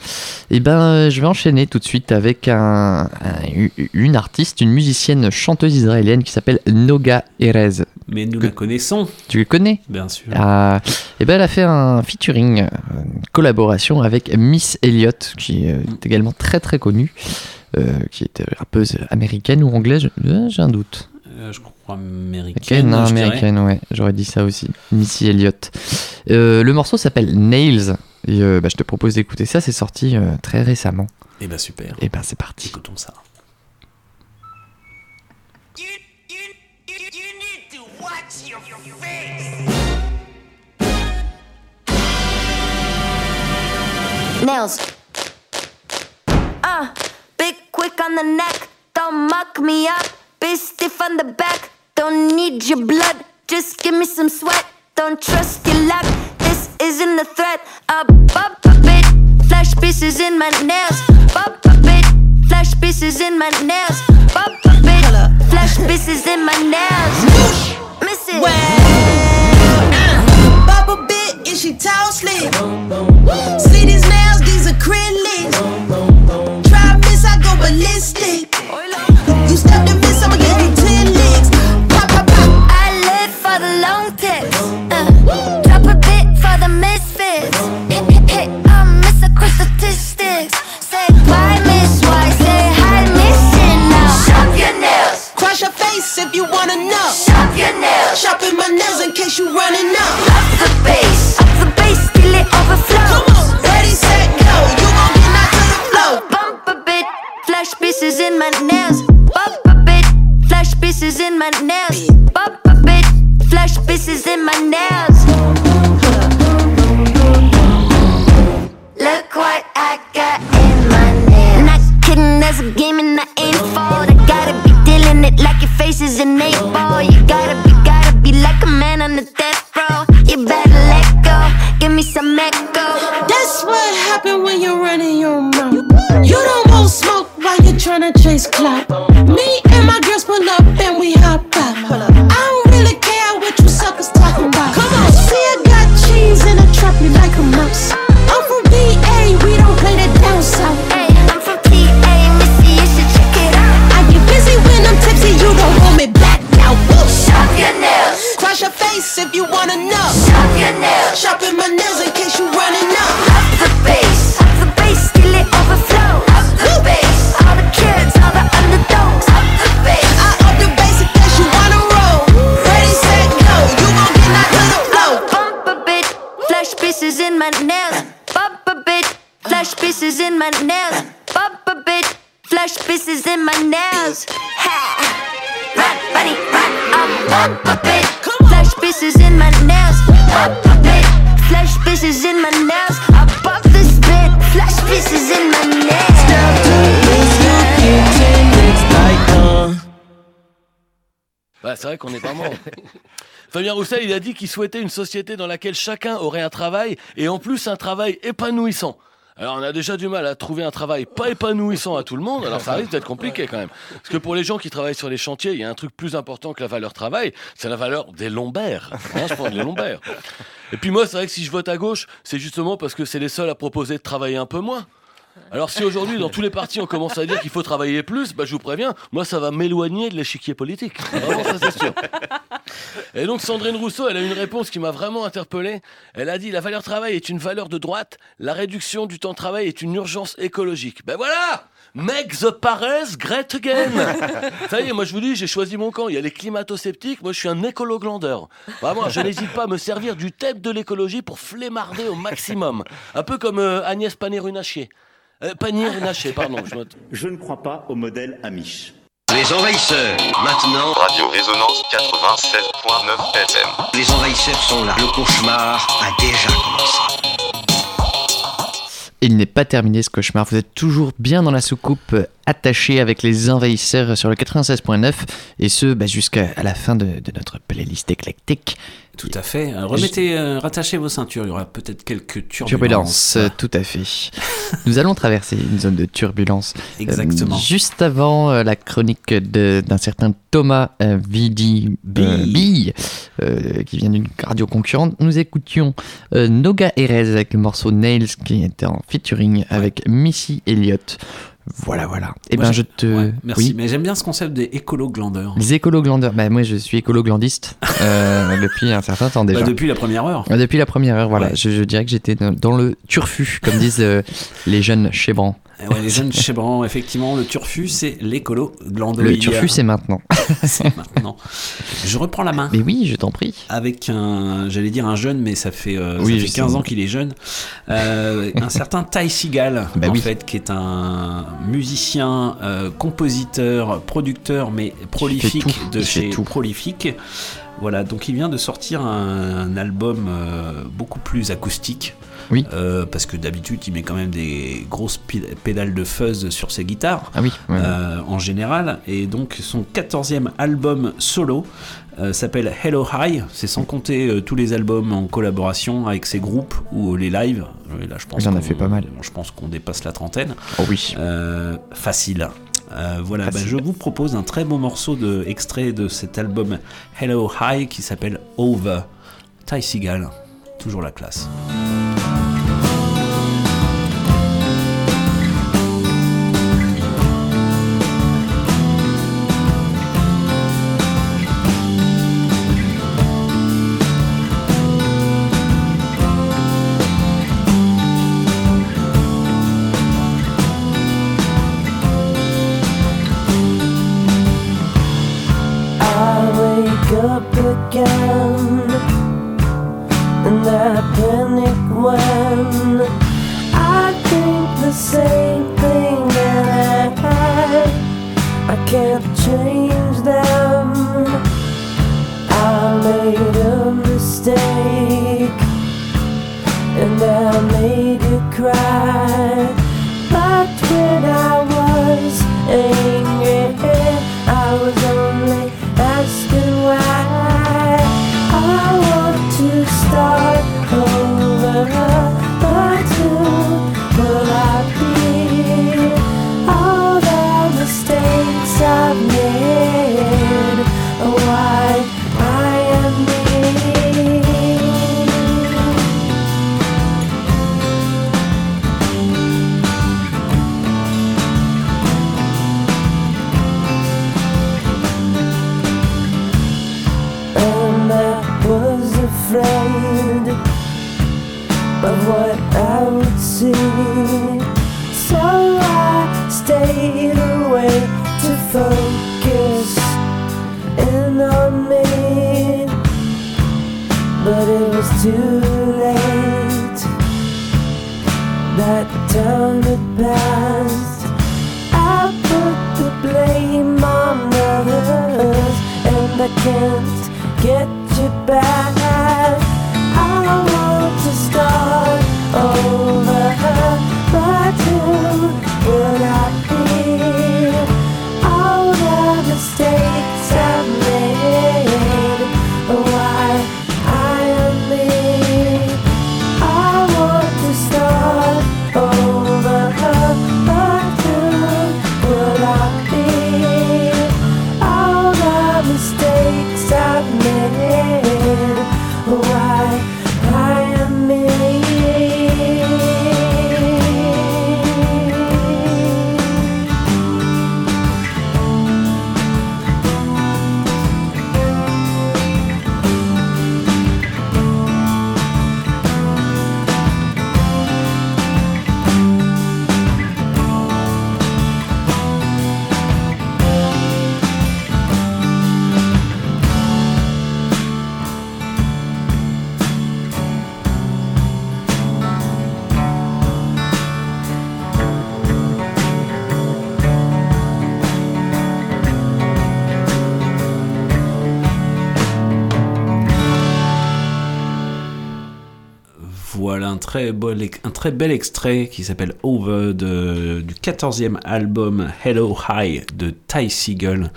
Et ben euh, je vais enchaîner tout de suite avec un, un- une artiste, une musicienne chanteuse israélienne qui s'appelle Noga Erez. Mais nous la connaissons. Tu le connais? Bien sûr. Ah, et ben elle a fait un featuring, euh, une collaboration avec Miss Elliott, qui est euh, également très très connue, euh, qui est euh, rappeuse américaine ou anglaise, j'ai un doute. Euh, je crois américaine. Non, américaine, ouais, j'aurais dit ça aussi. Missy Elliott. Euh, le morceau s'appelle Nails, et euh, bah, je te propose d'écouter ça, c'est sorti euh, très récemment. Et bah super. Et ben c'est parti. Écoutons ça. Nails. Uh, big quick on the neck. Don't muck me up. Be stiff on the back. Don't need your blood. Just give me some sweat. Don't trust your luck. This isn't a threat. Up, up a bit. Flash pieces in my nails. Up a bit. Flash pieces in my nails. Up a bit. Flash pieces in my nails. Miss it. Uh, bubble bit, is she tall slick? See these nails, these acrylics. Try miss, I go ballistic. You step if you wanna know. Shop your nails. Shopping my nails in case you're running up. Up the bass. Up the bass till it overflows. Come on, ready, set, go. You gon' get knocked to the floor. Bump a bit. Flash pieces in my nails. Bump a bit. Flash pieces in my nails. Bump a bit. Flash pieces in my nails. Look what I got in my nails. Not kidding, there's a game and I ain't fault. It like your face is an eight ball. You gotta be, gotta be like a man on the death row. You better let go. Give me some echo. That's what happen when you're running your mouth. You don't want smoke while you're trying to chase clout. Fabien Roussel, il a dit qu'il souhaitait une société dans laquelle chacun aurait un travail et en plus un travail épanouissant. Alors on a déjà du mal à trouver un travail pas épanouissant à tout le monde, alors ça risque d'être compliqué quand même. Parce que pour les gens qui travaillent sur les chantiers, il y a un truc plus important que la valeur travail, c'est la valeur des lombaires. Hein, je pense des lombaires. Et puis moi, c'est vrai que si je vote à gauche, c'est justement parce que c'est les seuls à proposer de travailler un peu moins. Alors si aujourd'hui dans tous les partis on commence à dire qu'il faut travailler plus, bah je vous préviens, moi ça va m'éloigner de l'échiquier politique. Vraiment ça c'est sûr. Et donc Sandrine Rousseau, elle a une réponse qui m'a vraiment interpellé. Elle a dit la valeur travail est une valeur de droite, la réduction du temps de travail est une urgence écologique. Ben voilà Make the Paris great again Ça y est, moi je vous dis, j'ai choisi mon camp. Il y a les climato-sceptiques, moi je suis un écolo-glandeur. Vraiment, je n'hésite pas à me servir du thème de l'écologie pour flémarder au maximum. Un peu comme euh, Agnès Pannier-Runacher. Euh, Pannier-Runacher, pardon. Je, note. Je ne crois pas au modèle Amish. Les envahisseurs, maintenant. Radio Résonance 96.9 FM. Les envahisseurs sont là. Le cauchemar a déjà commencé. Il n'est pas terminé ce cauchemar, vous êtes toujours bien dans la soucoupe attachée avec les envahisseurs sur le 96.9 et ce bah, jusqu'à la fin de, de notre playlist éclectique Tout à fait. Euh, Remettez, euh, rattachez vos ceintures. Il y aura peut-être quelques turbulences. Turbulence, euh, tout à fait. Nous allons traverser une zone de turbulence. Euh, Exactement. juste avant euh, la chronique d'un certain Thomas Vidi Bille, qui vient d'une radio concurrente, nous écoutions Noga Erez avec le morceau Nails qui était en featuring avec Missy Elliott. Voilà, voilà. Et Moi, ben je te. ouais, merci. Oui. Mais j'aime bien ce concept des écolo-glandeurs. Les écolo-glandeurs. Bah, moi, je suis écolo-glandiste euh, depuis un certain temps déjà. Bah, depuis la première heure. Depuis la première heure, voilà. Ouais. Je, je dirais que j'étais dans, le turfu, comme disent euh, les jeunes chez Bran. Eh ouais, les jeunes chez Bran, effectivement, le turfu, c'est l'écolo-glandoïde. Le turfu, c'est maintenant. c'est maintenant. Je reprends la main. Mais oui, je t'en prie. Avec un, j'allais dire un jeune, mais ça fait, euh, Oui, ça je fait sais. 15 ans qu'il est jeune. Euh, un certain Ty Seagal, Bah en oui. fait, qui est un musicien, euh, compositeur, producteur, mais prolifique de chez tout. Prolifique. Voilà, donc il vient de sortir un, un album beaucoup plus acoustique. Oui. Euh, parce que d'habitude, il met quand même des grosses pédales de fuzz sur ses guitares. Ah oui, ouais. euh, en général. Et donc, son 14e album solo euh, s'appelle Hello High. C'est sans compter tous les albums en collaboration avec ses groupes ou les lives. Euh, Là, je pense Il en a fait pas mal. Je pense qu'on dépasse la trentaine. Oh oui. Facile. Euh, voilà, bah, je vous propose un très beau morceau de extrait de cet album Hello High qui s'appelle Over. Ty Seagal, toujours la classe. Up again and I panic when I think the same thing that I had. I can't change them. I made a mistake and I made you cry. Too late. That time had passed. I put the blame on others, and I can't bel, un très bel extrait qui s'appelle Over de, du 14e album Hello High de Ty Siegel.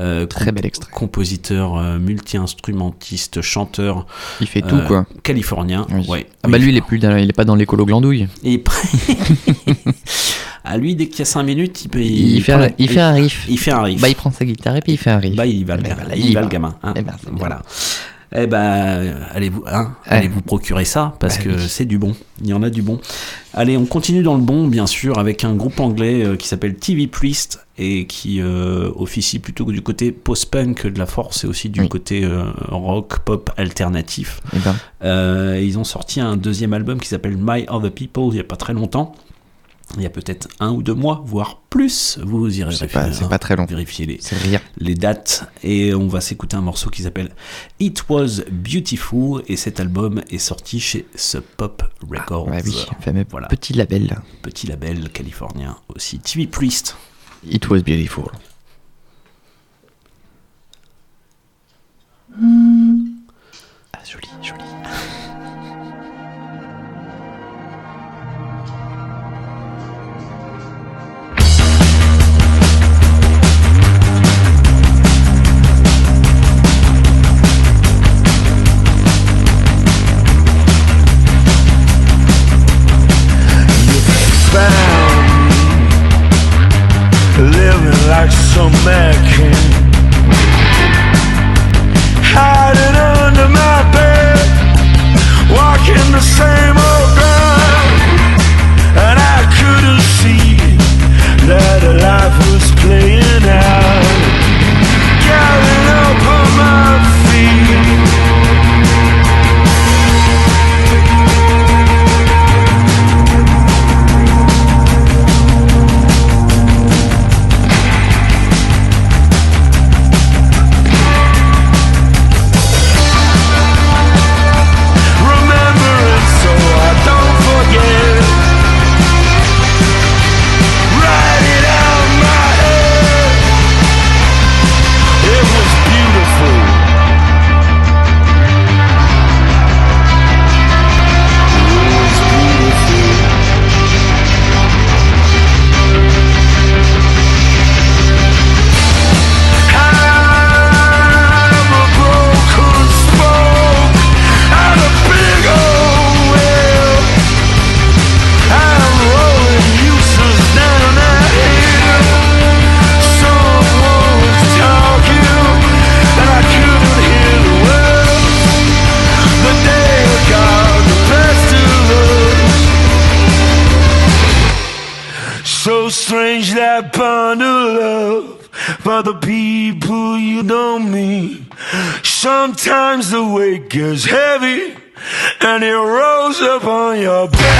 Euh, Très bel extrait. Compositeur, euh, multi-instrumentiste, chanteur. Il fait tout, quoi. Californien. Ouais. Ah bah lui, il est, plus dans- il est pas dans l'écolo glandouille. Et à lui, dès qu'il y a 5 minutes, il, peut- Il, fait, prend un, la- il fait un riff. Il fait un riff. Bah, il prend sa guitare et puis il fait un riff. Bah, il va le, Bah, ga- voilà, il il va va. le gamin. hein. Bien. Eh ben, allez vous, hein, allez vous procurer ça parce Bah que c'est du bon. Il y en a du bon. Allez, on continue dans le bon, bien sûr, avec un groupe anglais euh, qui s'appelle TV Priest et qui euh, officie plutôt que du côté post-punk de la force et aussi du côté euh, rock pop alternatif. Eh ben. Euh, ils ont sorti un deuxième album qui s'appelle My Other People il y a pas très longtemps. Il y a peut-être un ou deux mois, voire plus. Vous irez vérifier, c'est pas très long. vérifier les, C'est rien. les dates. Et on va s'écouter un morceau qui s'appelle It Was Beautiful. Et cet album est sorti chez Sub Pop Records. ouais, oui, fameux voilà. petit label. Petit label californien aussi. TV Priest. It was beautiful. Ah, joli, joli. living like some king. Hiding under my bed, walking the same old ground, and I couldn't see that life was playing out. Gets heavy and it rolls up on your back.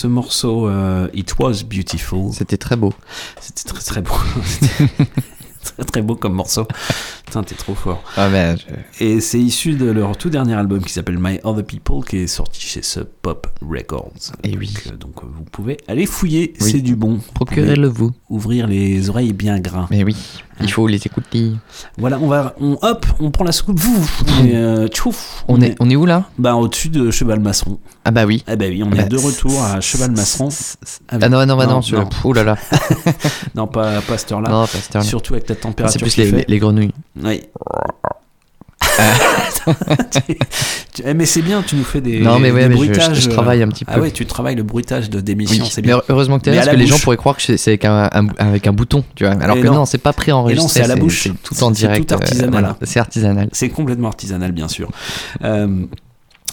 Ce morceau euh, It Was Beautiful. C'était très beau. C'était très très beau. Très très beau comme morceau. Putain, t'es trop fort. Ah ben, Et c'est issu de leur tout dernier album qui s'appelle My Other People, qui est sorti chez Sub Pop Records. Et oui. Donc, euh, donc, euh, vous pouvez aller fouiller, Oui. c'est du bon. Vous Procurez-le pouvez vous. Ouvrir les oreilles bien gras. Mais oui, il faut les écouter. Voilà, on va, on, hop, on prend la soucoupe, vous, et, euh, tchouf, On est, on est où là? Bah, au-dessus de Cheval Masseron. Ah bah oui. Ah bah oui, on Bah, est de retour à Cheval Masseron. Ah non, non, bah non, celui-là. Pff, Oh là là. non, pas, pas cette heure-là. Non, pas cette heure-là. Surtout avec C'est température plus qu'il les, fait. les- les grenouilles. Oui. Tu- tu- eh, mais c'est bien, tu nous fais des, Non, mais ouais, des mais je- bruitages. je travaille un petit Ah peu. ouais, tu travailles le bruitage de d'émission, Oui, c'est mais heureusement que à parce que les gens pourraient croire que c'est c'est avec un, un- avec un bouton, tu vois. Alors Et que non. non, c'est pas non, préenregistré. c'est à la bouche. C'est tout en C'est direct. euh, artisanal. voilà, c'est artisanal. C'est complètement artisanal, bien sûr. Euh,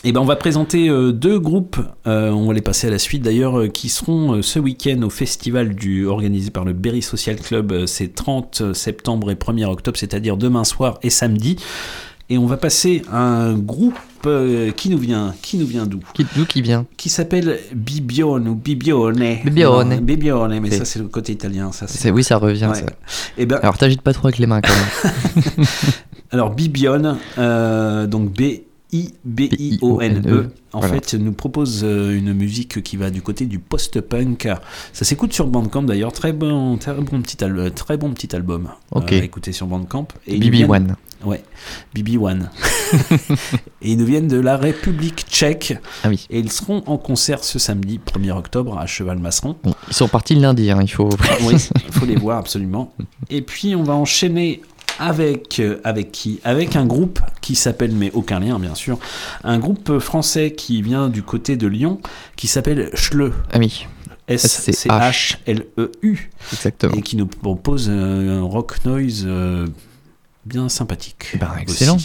et ben on va présenter euh, deux groupes, euh, on va les passer à la suite d'ailleurs, euh, qui seront ce week-end au festival du, organisé par le Berry Social Club. C'est 30 septembre et 1er octobre, c'est-à-dire demain soir et samedi. Et on va passer à un groupe qui nous vient, qui nous vient d'où? Qui, d'où qui vient? Qui s'appelle Bibione ou Bibione. Bibione. Non, Bibione, mais ça c'est le côté italien. Ça, C'est- Oui, ça revient. Ouais. ça. Eh ben, Alors t'agites pas trop avec les mains quand même. Alors Bibione, euh, donc B-I-B-I-O-N-E, B-I-O-N-E, en voilà. fait nous propose euh, une musique qui va du côté du post-punk. Ça s'écoute sur Bandcamp d'ailleurs, très bon, très bon petit, al- très bon petit album. Ok. Euh, à écouter sur Bandcamp. Et BB viennent- One. Ouais, BB One. et ils nous viennent de la République tchèque. Ah oui. Et ils seront en concert ce samedi 1er octobre à Cheval-Masseron. Bon, ils sont partis le lundi, hein, il faut. Oui, il faut les voir absolument. Et puis on va enchaîner avec euh, avec qui Avec un groupe qui s'appelle mais aucun lien bien sûr, un groupe français qui vient du côté de Lyon qui s'appelle Schleu. Ah oui. S C H L E U. Exactement. Et qui nous propose euh, un rock noise euh, bien sympathique. Ben, excellent.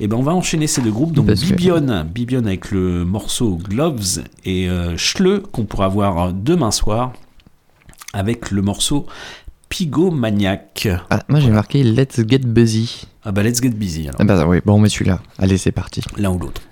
Et ben on va enchaîner ces deux groupes. Donc Parce que- Bibione, Bibione avec le morceau Gloves et euh, Schleu qu'on pourra voir demain soir avec le morceau Pygomaniac. Ah, moi j'ai marqué Let's Get Busy. Ah bah let's get busy alors. Ah bah oui, bon, on met celui-là. Allez, c'est parti. L'un ou l'autre.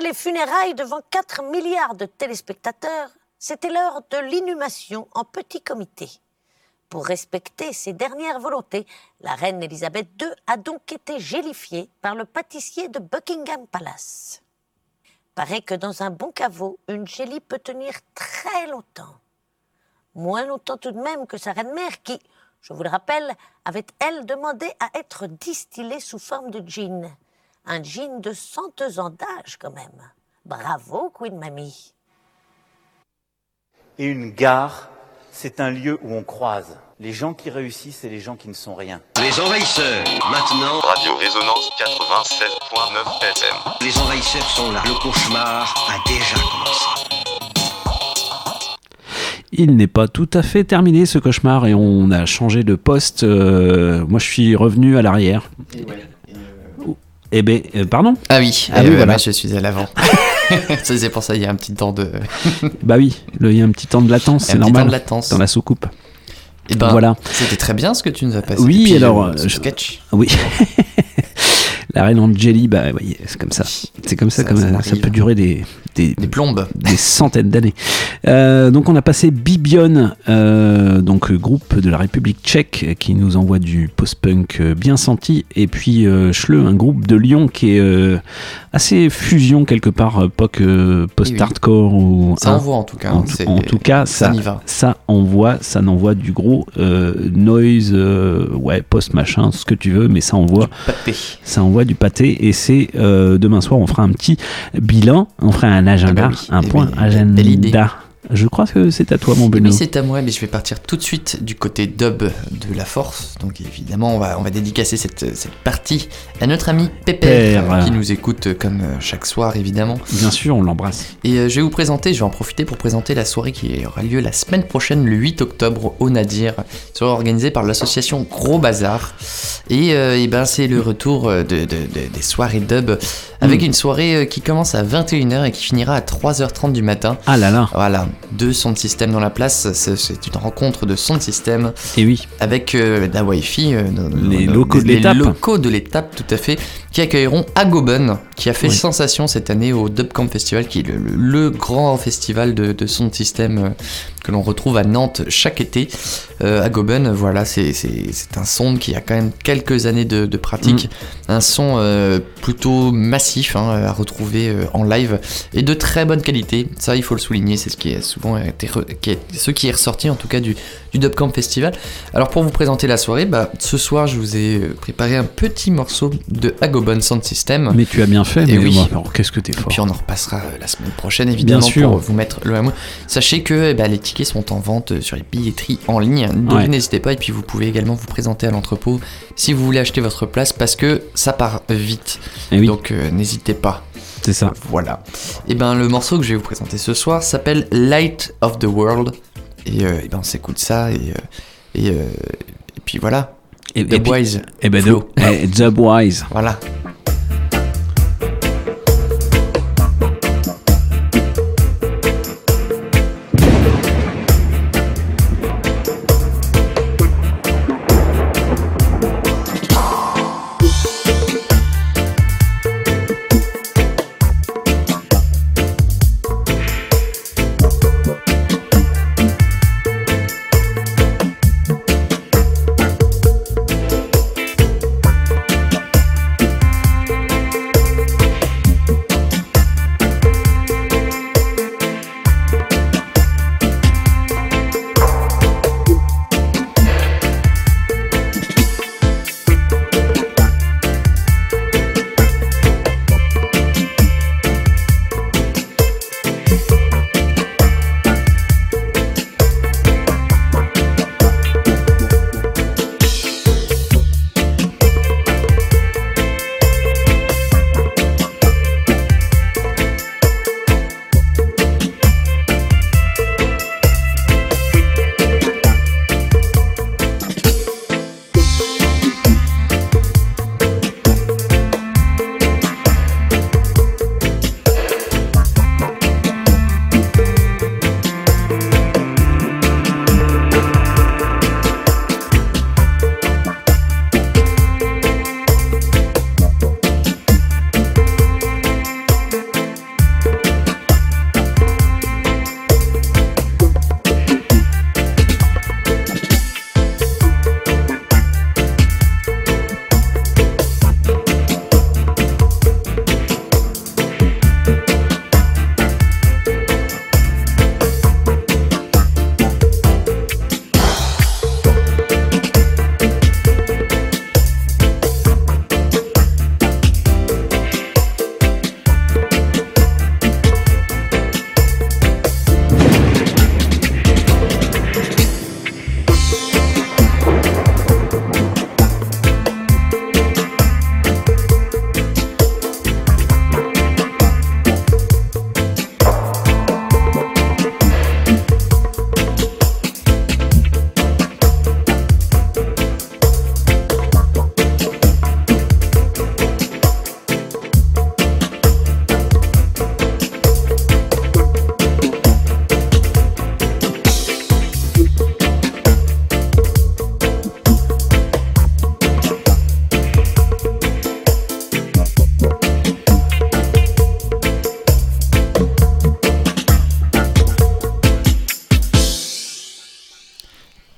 Les funérailles devant 4 milliards de téléspectateurs, c'était l'heure de l'inhumation en petit comité. Pour respecter ses dernières volontés, la reine Elisabeth II a donc été gélifiée par le pâtissier de Buckingham Palace. Paraît que dans un bon caveau, une gélie peut tenir très longtemps. Moins longtemps tout de même que sa reine-mère qui, je vous le rappelle, avait elle demandé à être distillée sous forme de gin. Un gin de 102 ans d'âge quand même. Bravo, Queen Mamie. Et une gare, c'est un lieu où on croise les gens qui réussissent et les gens qui ne sont rien. Les envahisseurs, maintenant. Radio Résonance 87.9 FM. Les envahisseurs sont là. Le cauchemar a déjà commencé. Il n'est pas tout à fait terminé ce cauchemar et on a changé de poste. euh, moi, je suis revenu à l'arrière. Eh ben, euh, pardon Ah oui, Ah euh, oui, voilà. moi, je suis à l'avant. C'est pour ça il y a un petit temps de. Bah oui, il y a un petit temps de latence, c'est un petit normal. temps de latence. Dans la soucoupe. Et ben, voilà. C'était très bien ce que tu nous as passé. Oui, alors, euh, euh, sketch. Oui. La reine Angeli, bah oui, c'est comme ça. C'est comme ça, Ça, comme ça ça, peut durer des, des, plombes, des centaines d'années. Euh, donc on a passé Bibion, euh, donc euh, groupe de la République tchèque qui nous envoie du post-punk bien senti, et puis euh, Schleu, un groupe de Lyon qui est assez fusion quelque part, post-hardcore ou Ça hein, envoie, en tout cas, En, hein, en tout cas, ça ça, envoie, ça n'envoie du gros noise, ouais, post machin, ce que tu veux, mais ça envoie, ça envoie du pâté. Et c'est euh, demain soir, on fera un petit bilan, on fera un agenda, Ah bah oui, un eh point agenda. Je crois que c'est à toi, mon Benoît. oui, c'est à moi, mais je vais partir tout de suite du côté dub de la force. Donc évidemment, on va, on va dédicacer cette, cette partie à notre ami Pépère, qui nous écoute comme euh, chaque soir, évidemment. Bien sûr, on l'embrasse. Et euh, je vais vous présenter, je vais en profiter pour présenter la soirée qui aura lieu la semaine prochaine, le 8 octobre, au Nadir. Soirée organisée par l'association Gros Bazar. Et, euh, ben, c'est le retour de, de- de- des soirées dub, avec Mm. une soirée qui commence à 21h et qui finira à 3h30 du matin. Ah là là. Voilà, de système dans la place, c'est une rencontre de sons de système. Et oui. Avec euh, la Wi-Fi, euh, Les locaux de les l'étape. locaux de l'étape, tout à fait, qui accueilleront Agoben, qui a fait Oui. sensation cette année au Dubcamp Festival, qui est le, le- le grand festival de, de sons de système euh, que l'on retrouve à Nantes chaque été. Euh, Agoben, voilà, c'est un son qui a quand même quelques années de, de pratique, Mm. un son plutôt massif hein, à retrouver en live et de très bonne qualité. Ça, il faut le souligner, c'est ce qui est souvent été re- qui est- ce qui est ressorti en tout cas du, du Dubcamp Festival. Alors pour vous présenter la soirée, bah, ce soir je vous ai euh, préparé un petit morceau de Agobon Sound System. Mais tu as bien fait, Et mais oui. qu'est-ce que t'es Et fort. puis on en repassera euh, la semaine prochaine évidemment Bien sûr. pour vous mettre le hameau. Sachez que eh ben, les tickets sont en vente euh, sur les billetteries en ligne. Donc Ouais. n'hésitez pas et puis vous pouvez également vous présenter à l'entrepôt si vous voulez acheter votre place parce que ça part vite. Eh oui. Donc euh, n'hésitez pas. C'est ça. Voilà. Et ben le morceau que je vais vous présenter ce soir s'appelle Light of the World. Et, euh, eh ben on s'écoute ça et, euh, et, euh, et puis voilà. Et, The et eh ben, the- eh, Boys. Voilà.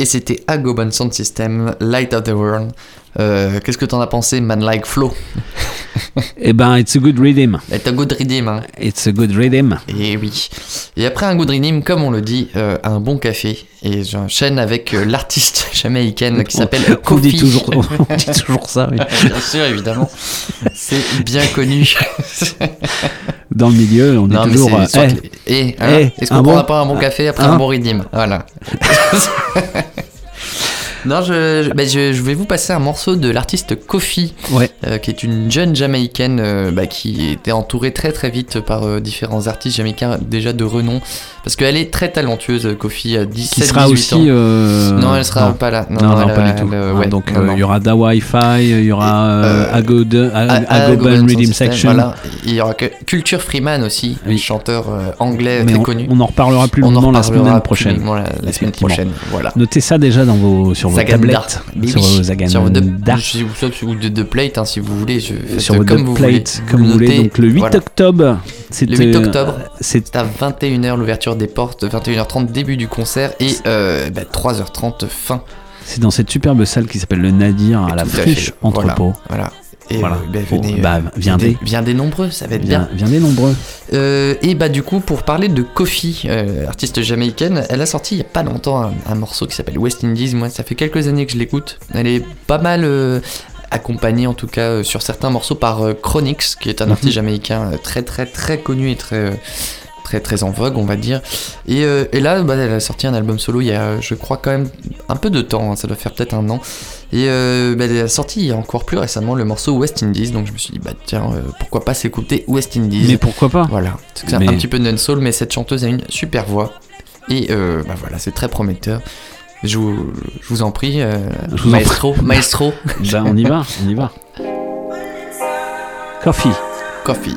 Et c'était Agobon Sound System, Light of the World. Euh, Qu'est-ce que t'en as pensé, Man Like Flow Eh ben, it's a good rhythm. It's a good rhythm. Hein. It's a good rhythm. Et oui. Et après un good rhythm, comme on le dit, euh, un bon café. Et j'enchaîne avec euh, l'artiste jamaïcaine qui s'appelle On Kofi. dit toujours, on dit toujours ça. oui. Bien sûr, évidemment. C'est bien connu. Dans le milieu, on est Non, mais toujours. euh, eh, eh, hein, est-ce un qu'on bon- prendra pas un bon café après Hein un bon rythme Voilà. Non, je, je, ben, je- je vais vous passer un morceau de l'artiste Kofi, Ouais. euh, qui est une jeune jamaïcaine euh, bah, qui était entourée très très vite par euh, différents artistes jamaïcains déjà de renom. Parce qu'elle est très talentueuse, Kofi, à 17 Qui sera 18 aussi. ans. euh, Non, elle sera non. pas là. Non, non, elle, pas elle, du tout. euh, ouais, donc, non, euh, non. il y aura Da Wi-Fi, il y aura Agoban Rhythm Section. Voilà. Il y aura que Culture Freeman aussi, un chanteur anglais Mais très on, connu. on en reparlera plus On en longuement la semaine prochaine. la- la semaine prochaine, voilà. Notez ça déjà dans vos, sur vos Zaganda. tablettes. Sur oui, vos Zaganda. Sur vos de, ou de, de plate, hein, si vous voulez. Je, sur vos comme vous voulez. comme vous voulez. Donc le 8 voilà. octobre, c'est Le 8 euh, octobre, c'est à 21h l'ouverture des portes, 21h30 début du concert et euh, bah, 3h30 fin. c'est dans cette superbe salle qui s'ppelle le Nadir à la friche entrepôt. Voilà. voilà. Et Voilà. euh, bah, venez, bah, euh, viendez. Viendez nombreux, ça va être Viens, bien. viens des nombreux. Euh, et bah du coup pour parler de Kofi, euh, artiste jamaïcaine, elle a sorti il y a pas longtemps un, un morceau qui s'appelle West Indies. Moi ça fait quelques années que je l'écoute. Elle est pas mal euh, accompagnée en tout cas sur certains morceaux par Chronix, qui est un Mhm. artiste jamaïcain très très très connu et très très très en vogue on va dire. Et, euh, et là bah, elle a sorti un album solo il y a je crois quand même un peu de temps, hein, ça doit faire peut-être un an. Et euh, bah, elle a sorti il y a encore plus récemment le morceau West Indies, donc je me suis dit bah tiens euh, pourquoi pas s'écouter West Indies. Mais pourquoi pas Voilà, c'est que c'est Mais- un petit peu non-soul, mais cette chanteuse a une super voix. Et euh, bah voilà, c'est très prometteur. Je vous, je vous en prie, euh, Je vous en maestro, prie. maestro. Ben, on y va, on y va. Coffee. Coffee.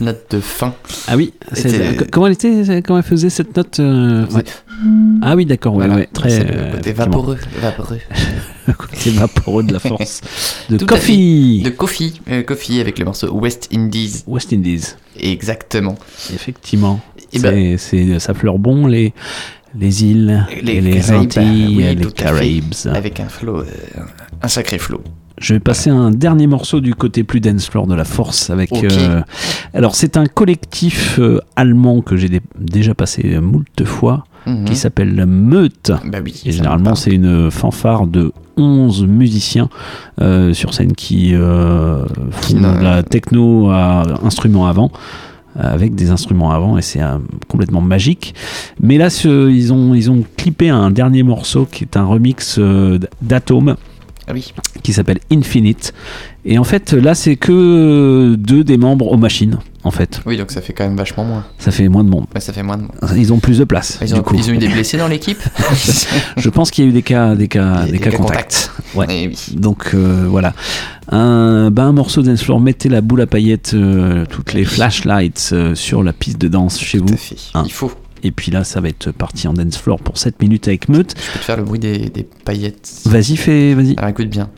Note de fin. Ah oui, Était- comment elle était, comment elle faisait cette note euh, ouais. Ah oui, d'accord, ouais, Voilà, ouais, très le euh, côté effectivement. vaporeux, vaporeux. le côté vaporeux de la force de Tout Coffee. De Coffee, euh, Coffee avec le morceau West Indies. West Indies. Exactement. Effectivement. C'est, ben- c'est- ça fleure bon les les îles, les Antilles, oui, les. Caraïbes. Avec un flow, euh, un sacré flow. Je vais passer à un dernier morceau du côté plus dance floor de la force avec. Euh, alors c'est un collectif euh, allemand que j'ai dé- déjà passé moult fois Mhm. qui s'appelle Meute. Bah oui, Et généralement c'est une fanfare de 11 musiciens euh, sur scène qui font de la techno à instruments avant avec des instruments avant et c'est euh, complètement magique. Mais là, ce- ils, ont, ils ont clippé un dernier morceau qui est un remix euh, d'Atome Ah oui. qui s'appelle Infinite. Et en fait, là, c'est que deux des membres aux machines, en fait. Oui, donc ça fait quand même vachement moins. Ça fait moins de monde. Ouais, ça fait moins de monde. Ils ont plus de place. Ils du ont, coup. ils ont eu des blessés dans l'équipe Je pense qu'il y a eu des cas, des cas, Des- cas cas contacts. Ouais. Eh oui. Donc euh, voilà. Un, bah, un morceau dance floor, mettez la boule à paillettes, euh, toutes les flashlights euh, sur la piste de danse chez vous. Hein. Il faut. Et puis là, ça va être parti en dance floor pour 7 minutes avec Meute. Je peux te faire le bruit des, des paillettes. Vas-y, fais, vas-y. Alors écoute bien.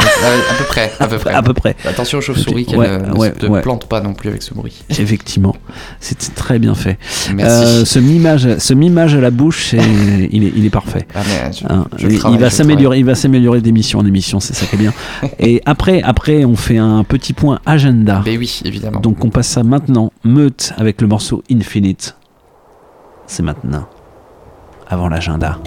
Euh, à peu près, à peu près. À peu près. Attention aux chauves-souris qu'elles Ouais, ouais, ne te ouais. plantent pas non plus avec ce bruit. Effectivement, c'est très bien fait. Merci. Euh, ce mimage, ce mimage à la bouche, il, est, il est parfait. Ah, mais je- Hein, je il, travaille, va s'améliorer, il va s'améliorer d'émission en émission, c'est ça qui est bien. Et après, après, on fait un petit point agenda. Ben oui, évidemment. Donc on passe ça maintenant. Meute avec le morceau Infinite. C'est maintenant. Avant l'agenda.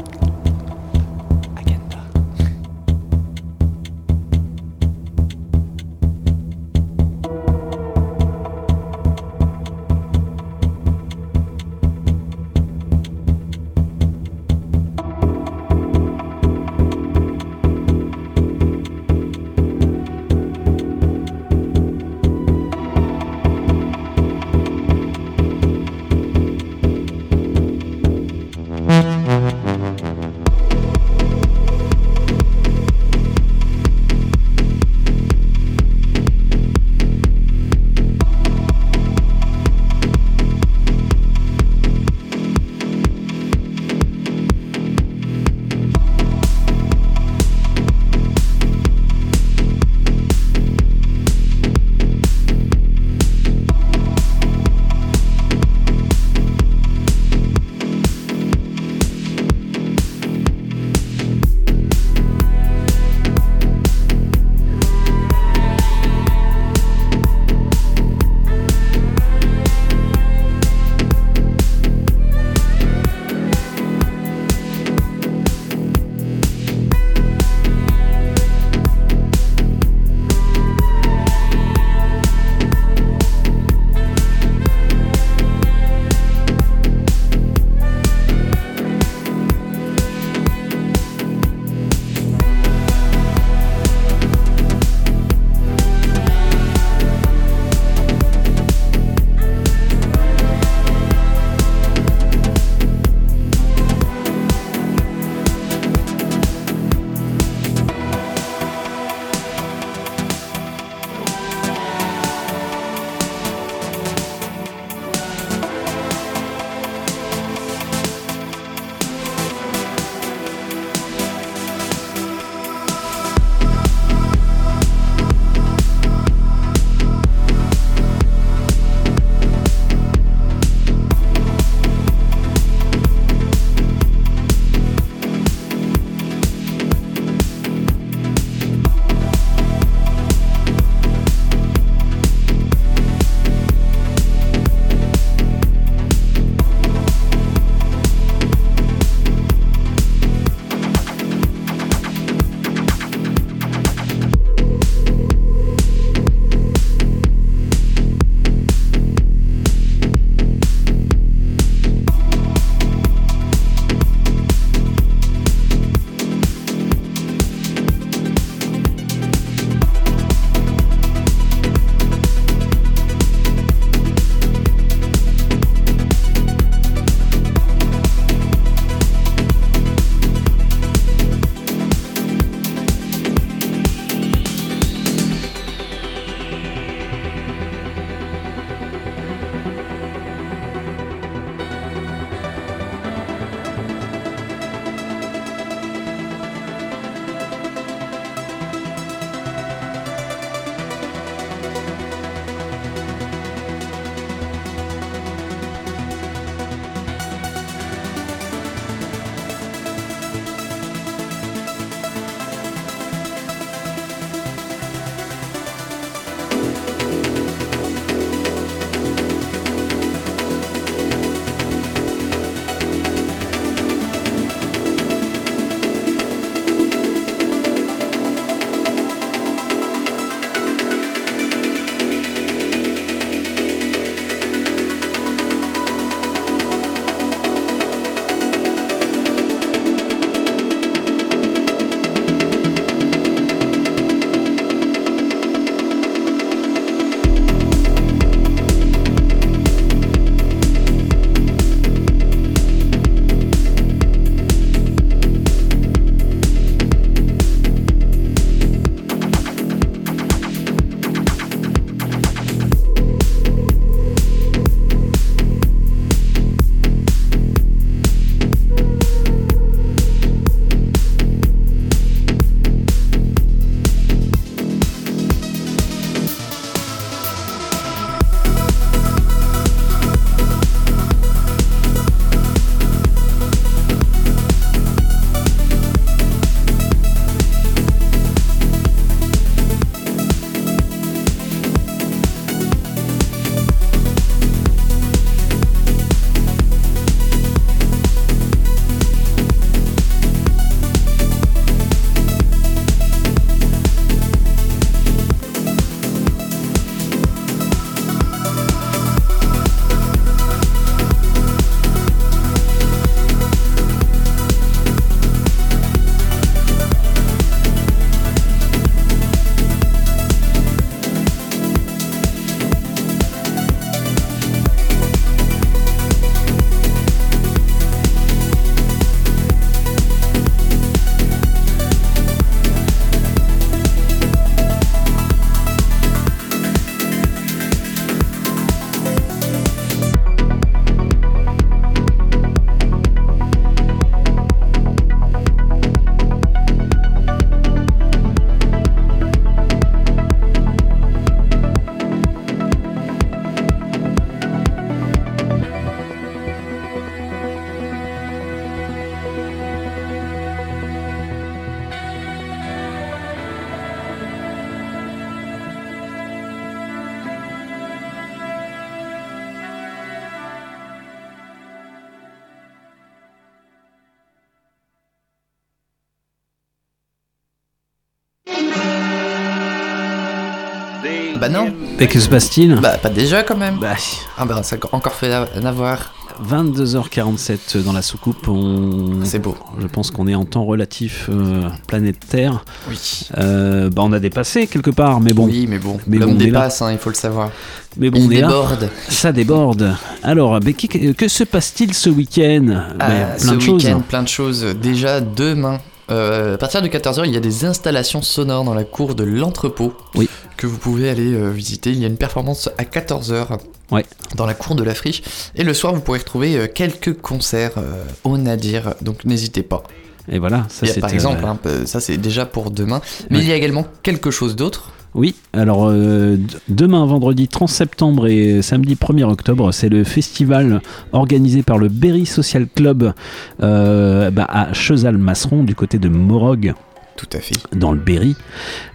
Bah. Et que se passe-t-il Bah pas déjà quand même. Bah, Ah bah ça a encore fait en avoir. 22h47 dans la soucoupe. On... C'est beau. Je pense qu'on est en temps relatif euh, planète Terre. Oui. Euh, bah on a dépassé quelque part, mais bon. Oui, mais bon. Mais L'homme bon, dépasse, hein, il faut le savoir. Mais bon, Il on est là. déborde. Ça déborde. Alors, mais que, que se passe-t-il ce week-end Ah, Ben, ce Plein de choses. week-end, plein de choses. Déjà demain, euh, à partir de 14h, il y a des installations sonores dans la cour de l'entrepôt Oui. Que vous pouvez aller euh, visiter. Il y a une performance à 14h Ouais. dans la cour de la friche. Et le soir, vous pourrez retrouver euh, quelques concerts euh, au Nadir. Donc n'hésitez pas. Et voilà, ça c'est par exemple, hein, ça c'est déjà pour demain. Mais Ouais. il y a également quelque chose d'autre. Oui, alors euh, demain, vendredi 30 septembre et samedi 1er octobre, c'est le festival organisé par le Berry Social Club euh, bah, à Chezal-Masseron, du côté de Morog. Tout à fait. Dans le Berry,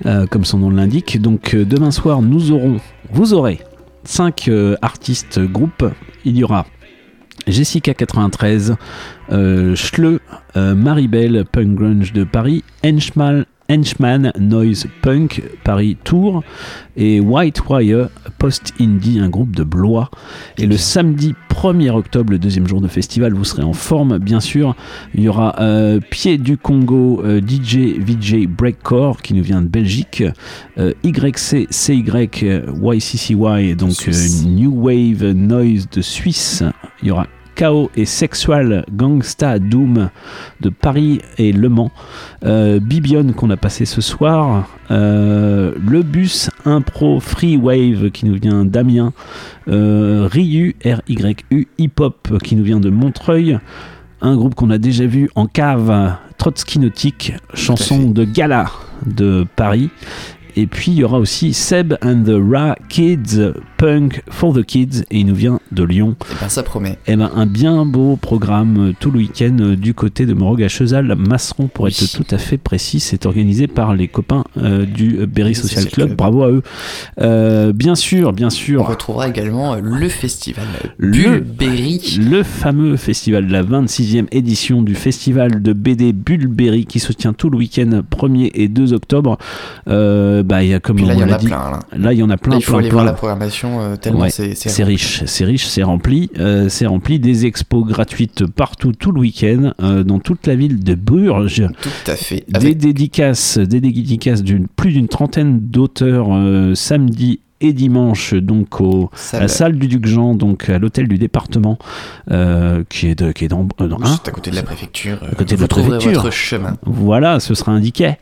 euh, comme son nom l'indique. Donc euh, demain soir, nous aurons, vous aurez, cinq euh, artistes groupes. Il y aura Jessica 93, euh, Schleu, euh, Maribel Punk Grunge de Paris, Henchman, Henchman Noise Punk Paris Tour et White Wire Post Indie, un groupe de Blois. Et le samedi 1er octobre, le deuxième jour de festival, vous serez en forme, bien sûr. Il y aura euh, Pied du Congo, euh, DJ VJ Breakcore qui nous vient de Belgique, euh, YC CY YCCY, donc euh, New Wave Noise de Suisse. Il y aura Chaos et Sexual Gangsta Doom de Paris et Le Mans. Euh, Bibion qu'on a passé ce soir. Euh, le bus Impro Free Wave qui nous vient d'Amiens. Euh, Ryu, R-Y-U, Hip Hop qui nous vient de Montreuil. Un groupe qu'on a déjà vu en cave, Trotsky Nautique, chanson de gala de Paris. Et puis il y aura aussi Seb and the Ra Kids, Punk for the Kids, et il nous vient de Lyon. Et ben ça promet. Eh ben, un bien beau programme euh, tout le week-end euh, du côté de Morog à Chezal, Masseron pour être tout à fait précis. C'est organisé par les copains euh, du Berry Social Club. Club. Bravo à eux. Euh, bien sûr, bien On sûr. retrouvera également le festival Le- Bulberry. Le fameux festival, la 26e édition du festival de BD Bulberry qui se tient tout le week-end 1er et 2 octobre. Euh, bah, il y a comme Puis là, on il y en l'a a dit, plein, là. Là, il y en a plein, Là, il faut plein, aller plein. voir la programmation euh, tellement Ouais, c'est c'est riche, c'est riche, c'est rempli, euh, c'est rempli des expos gratuites partout tout le week-end euh, dans toute la ville de Bourges. Tout à fait. Des dédicaces, des dédicaces d'une plus d'une trentaine d'auteurs samedi et dimanche donc au, à la salle du Duc Jean donc à l'hôtel du département euh, qui est de, qui est dans, euh, dans- hein à côté de la préfecture. euh, à côté de la préfecture. votre chemin. Voilà, ce sera indiqué.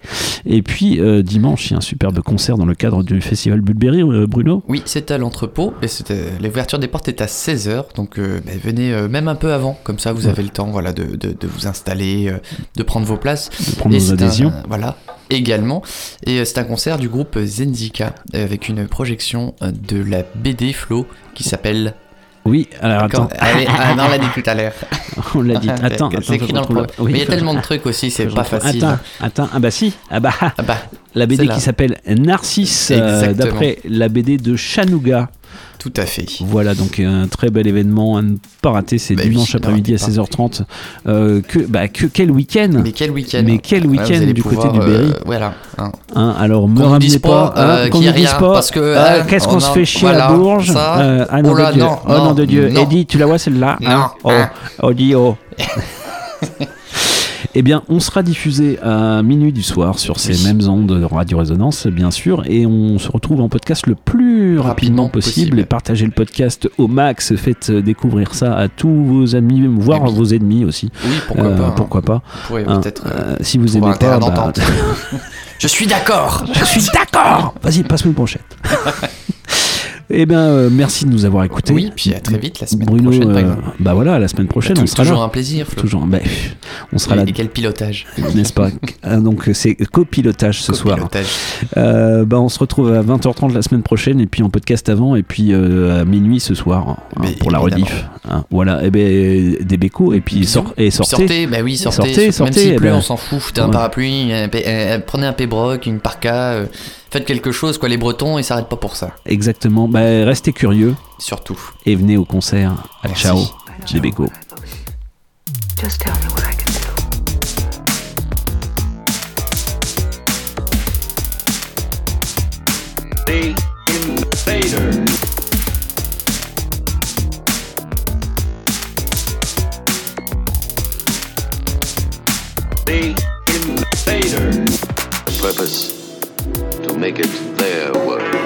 Et puis euh, dimanche, il y a un superbe concert dans le cadre du festival Bulberry, euh, Bruno. Oui, c'est à l'entrepôt et l'ouverture des portes est à 16h, donc euh, bah, venez euh, même un peu avant, comme ça vous Ouais. avez le temps voilà, de, de- de vous installer, euh, de prendre vos places. De prendre Et vos adhésions. un- voilà, également. Et euh, c'est un concert du groupe Zenzika euh, avec une projection euh, de la BD Flo qui s'appelle. Oui, alors attends. Allez, ah, non, on l'a dit tout à l'heure. On l'a dit. Attends, attends, C'est écrit dans le oui, Mais il y a tellement de trucs aussi, c'est pas facile. Attends, attends, ah bah si, ah bah, la BD qui s'appelle Narcisse, euh, d'après la BD de Chanouga. Tout à fait. Voilà, donc un très bel événement à ne pas rater, c'est Bah dimanche ne après-midi à ratez pas. 16h30. Euh, que, bah, que, quel week-end Mais quel week-end Mais quel week-end du pouvoir, côté du Berry euh, Voilà. hein. Hein, alors, me ramenez pas, pas, euh, hein, qu'on nous dise pas, parce que, hein, qu'est-ce on qu'on se fait chier à voilà, Bourges ça. Euh, Ah non, Oh là, de Dieu, non, oh non non, de Dieu. Eddie, tu la vois celle-là hein Non, Oh, hein. oh, oh Eh bien, on sera diffusé à minuit du soir sur ces Oui. mêmes ondes de Radio Résonance, bien sûr, et on se retrouve en podcast le plus rapidement, Rapidement possible. possible. Et partagez le podcast au max, faites euh, découvrir ça à tous vos amis, voire vos ennemis aussi. Oui, pourquoi Euh, pas, hein. Pourquoi pas Hein, euh, Si vous aimez pas, bah. Je suis d'accord. je suis d'accord. Vas-y, passe-moi une brochette. Eh bien, euh, merci de nous avoir écoutés. Oui, puis à très vite la semaine Bruno, prochaine, par euh, exemple. bah voilà, la semaine prochaine, on sera toujours là. un plaisir, Flo. Toujours, bah, on sera et, là. et quel pilotage N'est-ce pas Ah, Donc c'est copilotage ce soir. Copilotage. Euh, bah, on se retrouve à 20h30 la semaine prochaine et puis en podcast avant et puis euh, à minuit ce soir hein, Mais pour la rediff. hein. voilà, et ben des bécos et puis sort, et sortez. Sortez, bah oui, sortez. Sortez, Même sortez, s'il eh pleut, ben, on s'en fout. Foutez un ouais. parapluie, un euh, prenez un pébroc, une parka. euh, faites quelque chose, quoi. Les Bretons, ils s'arrêtent pas pour ça. Exactement. Bah, restez curieux Surtout. et venez au concert. Merci. Ciao, des bécos. Just tell me what I can do. Stay in invader. The invader. Purpose to make it their world.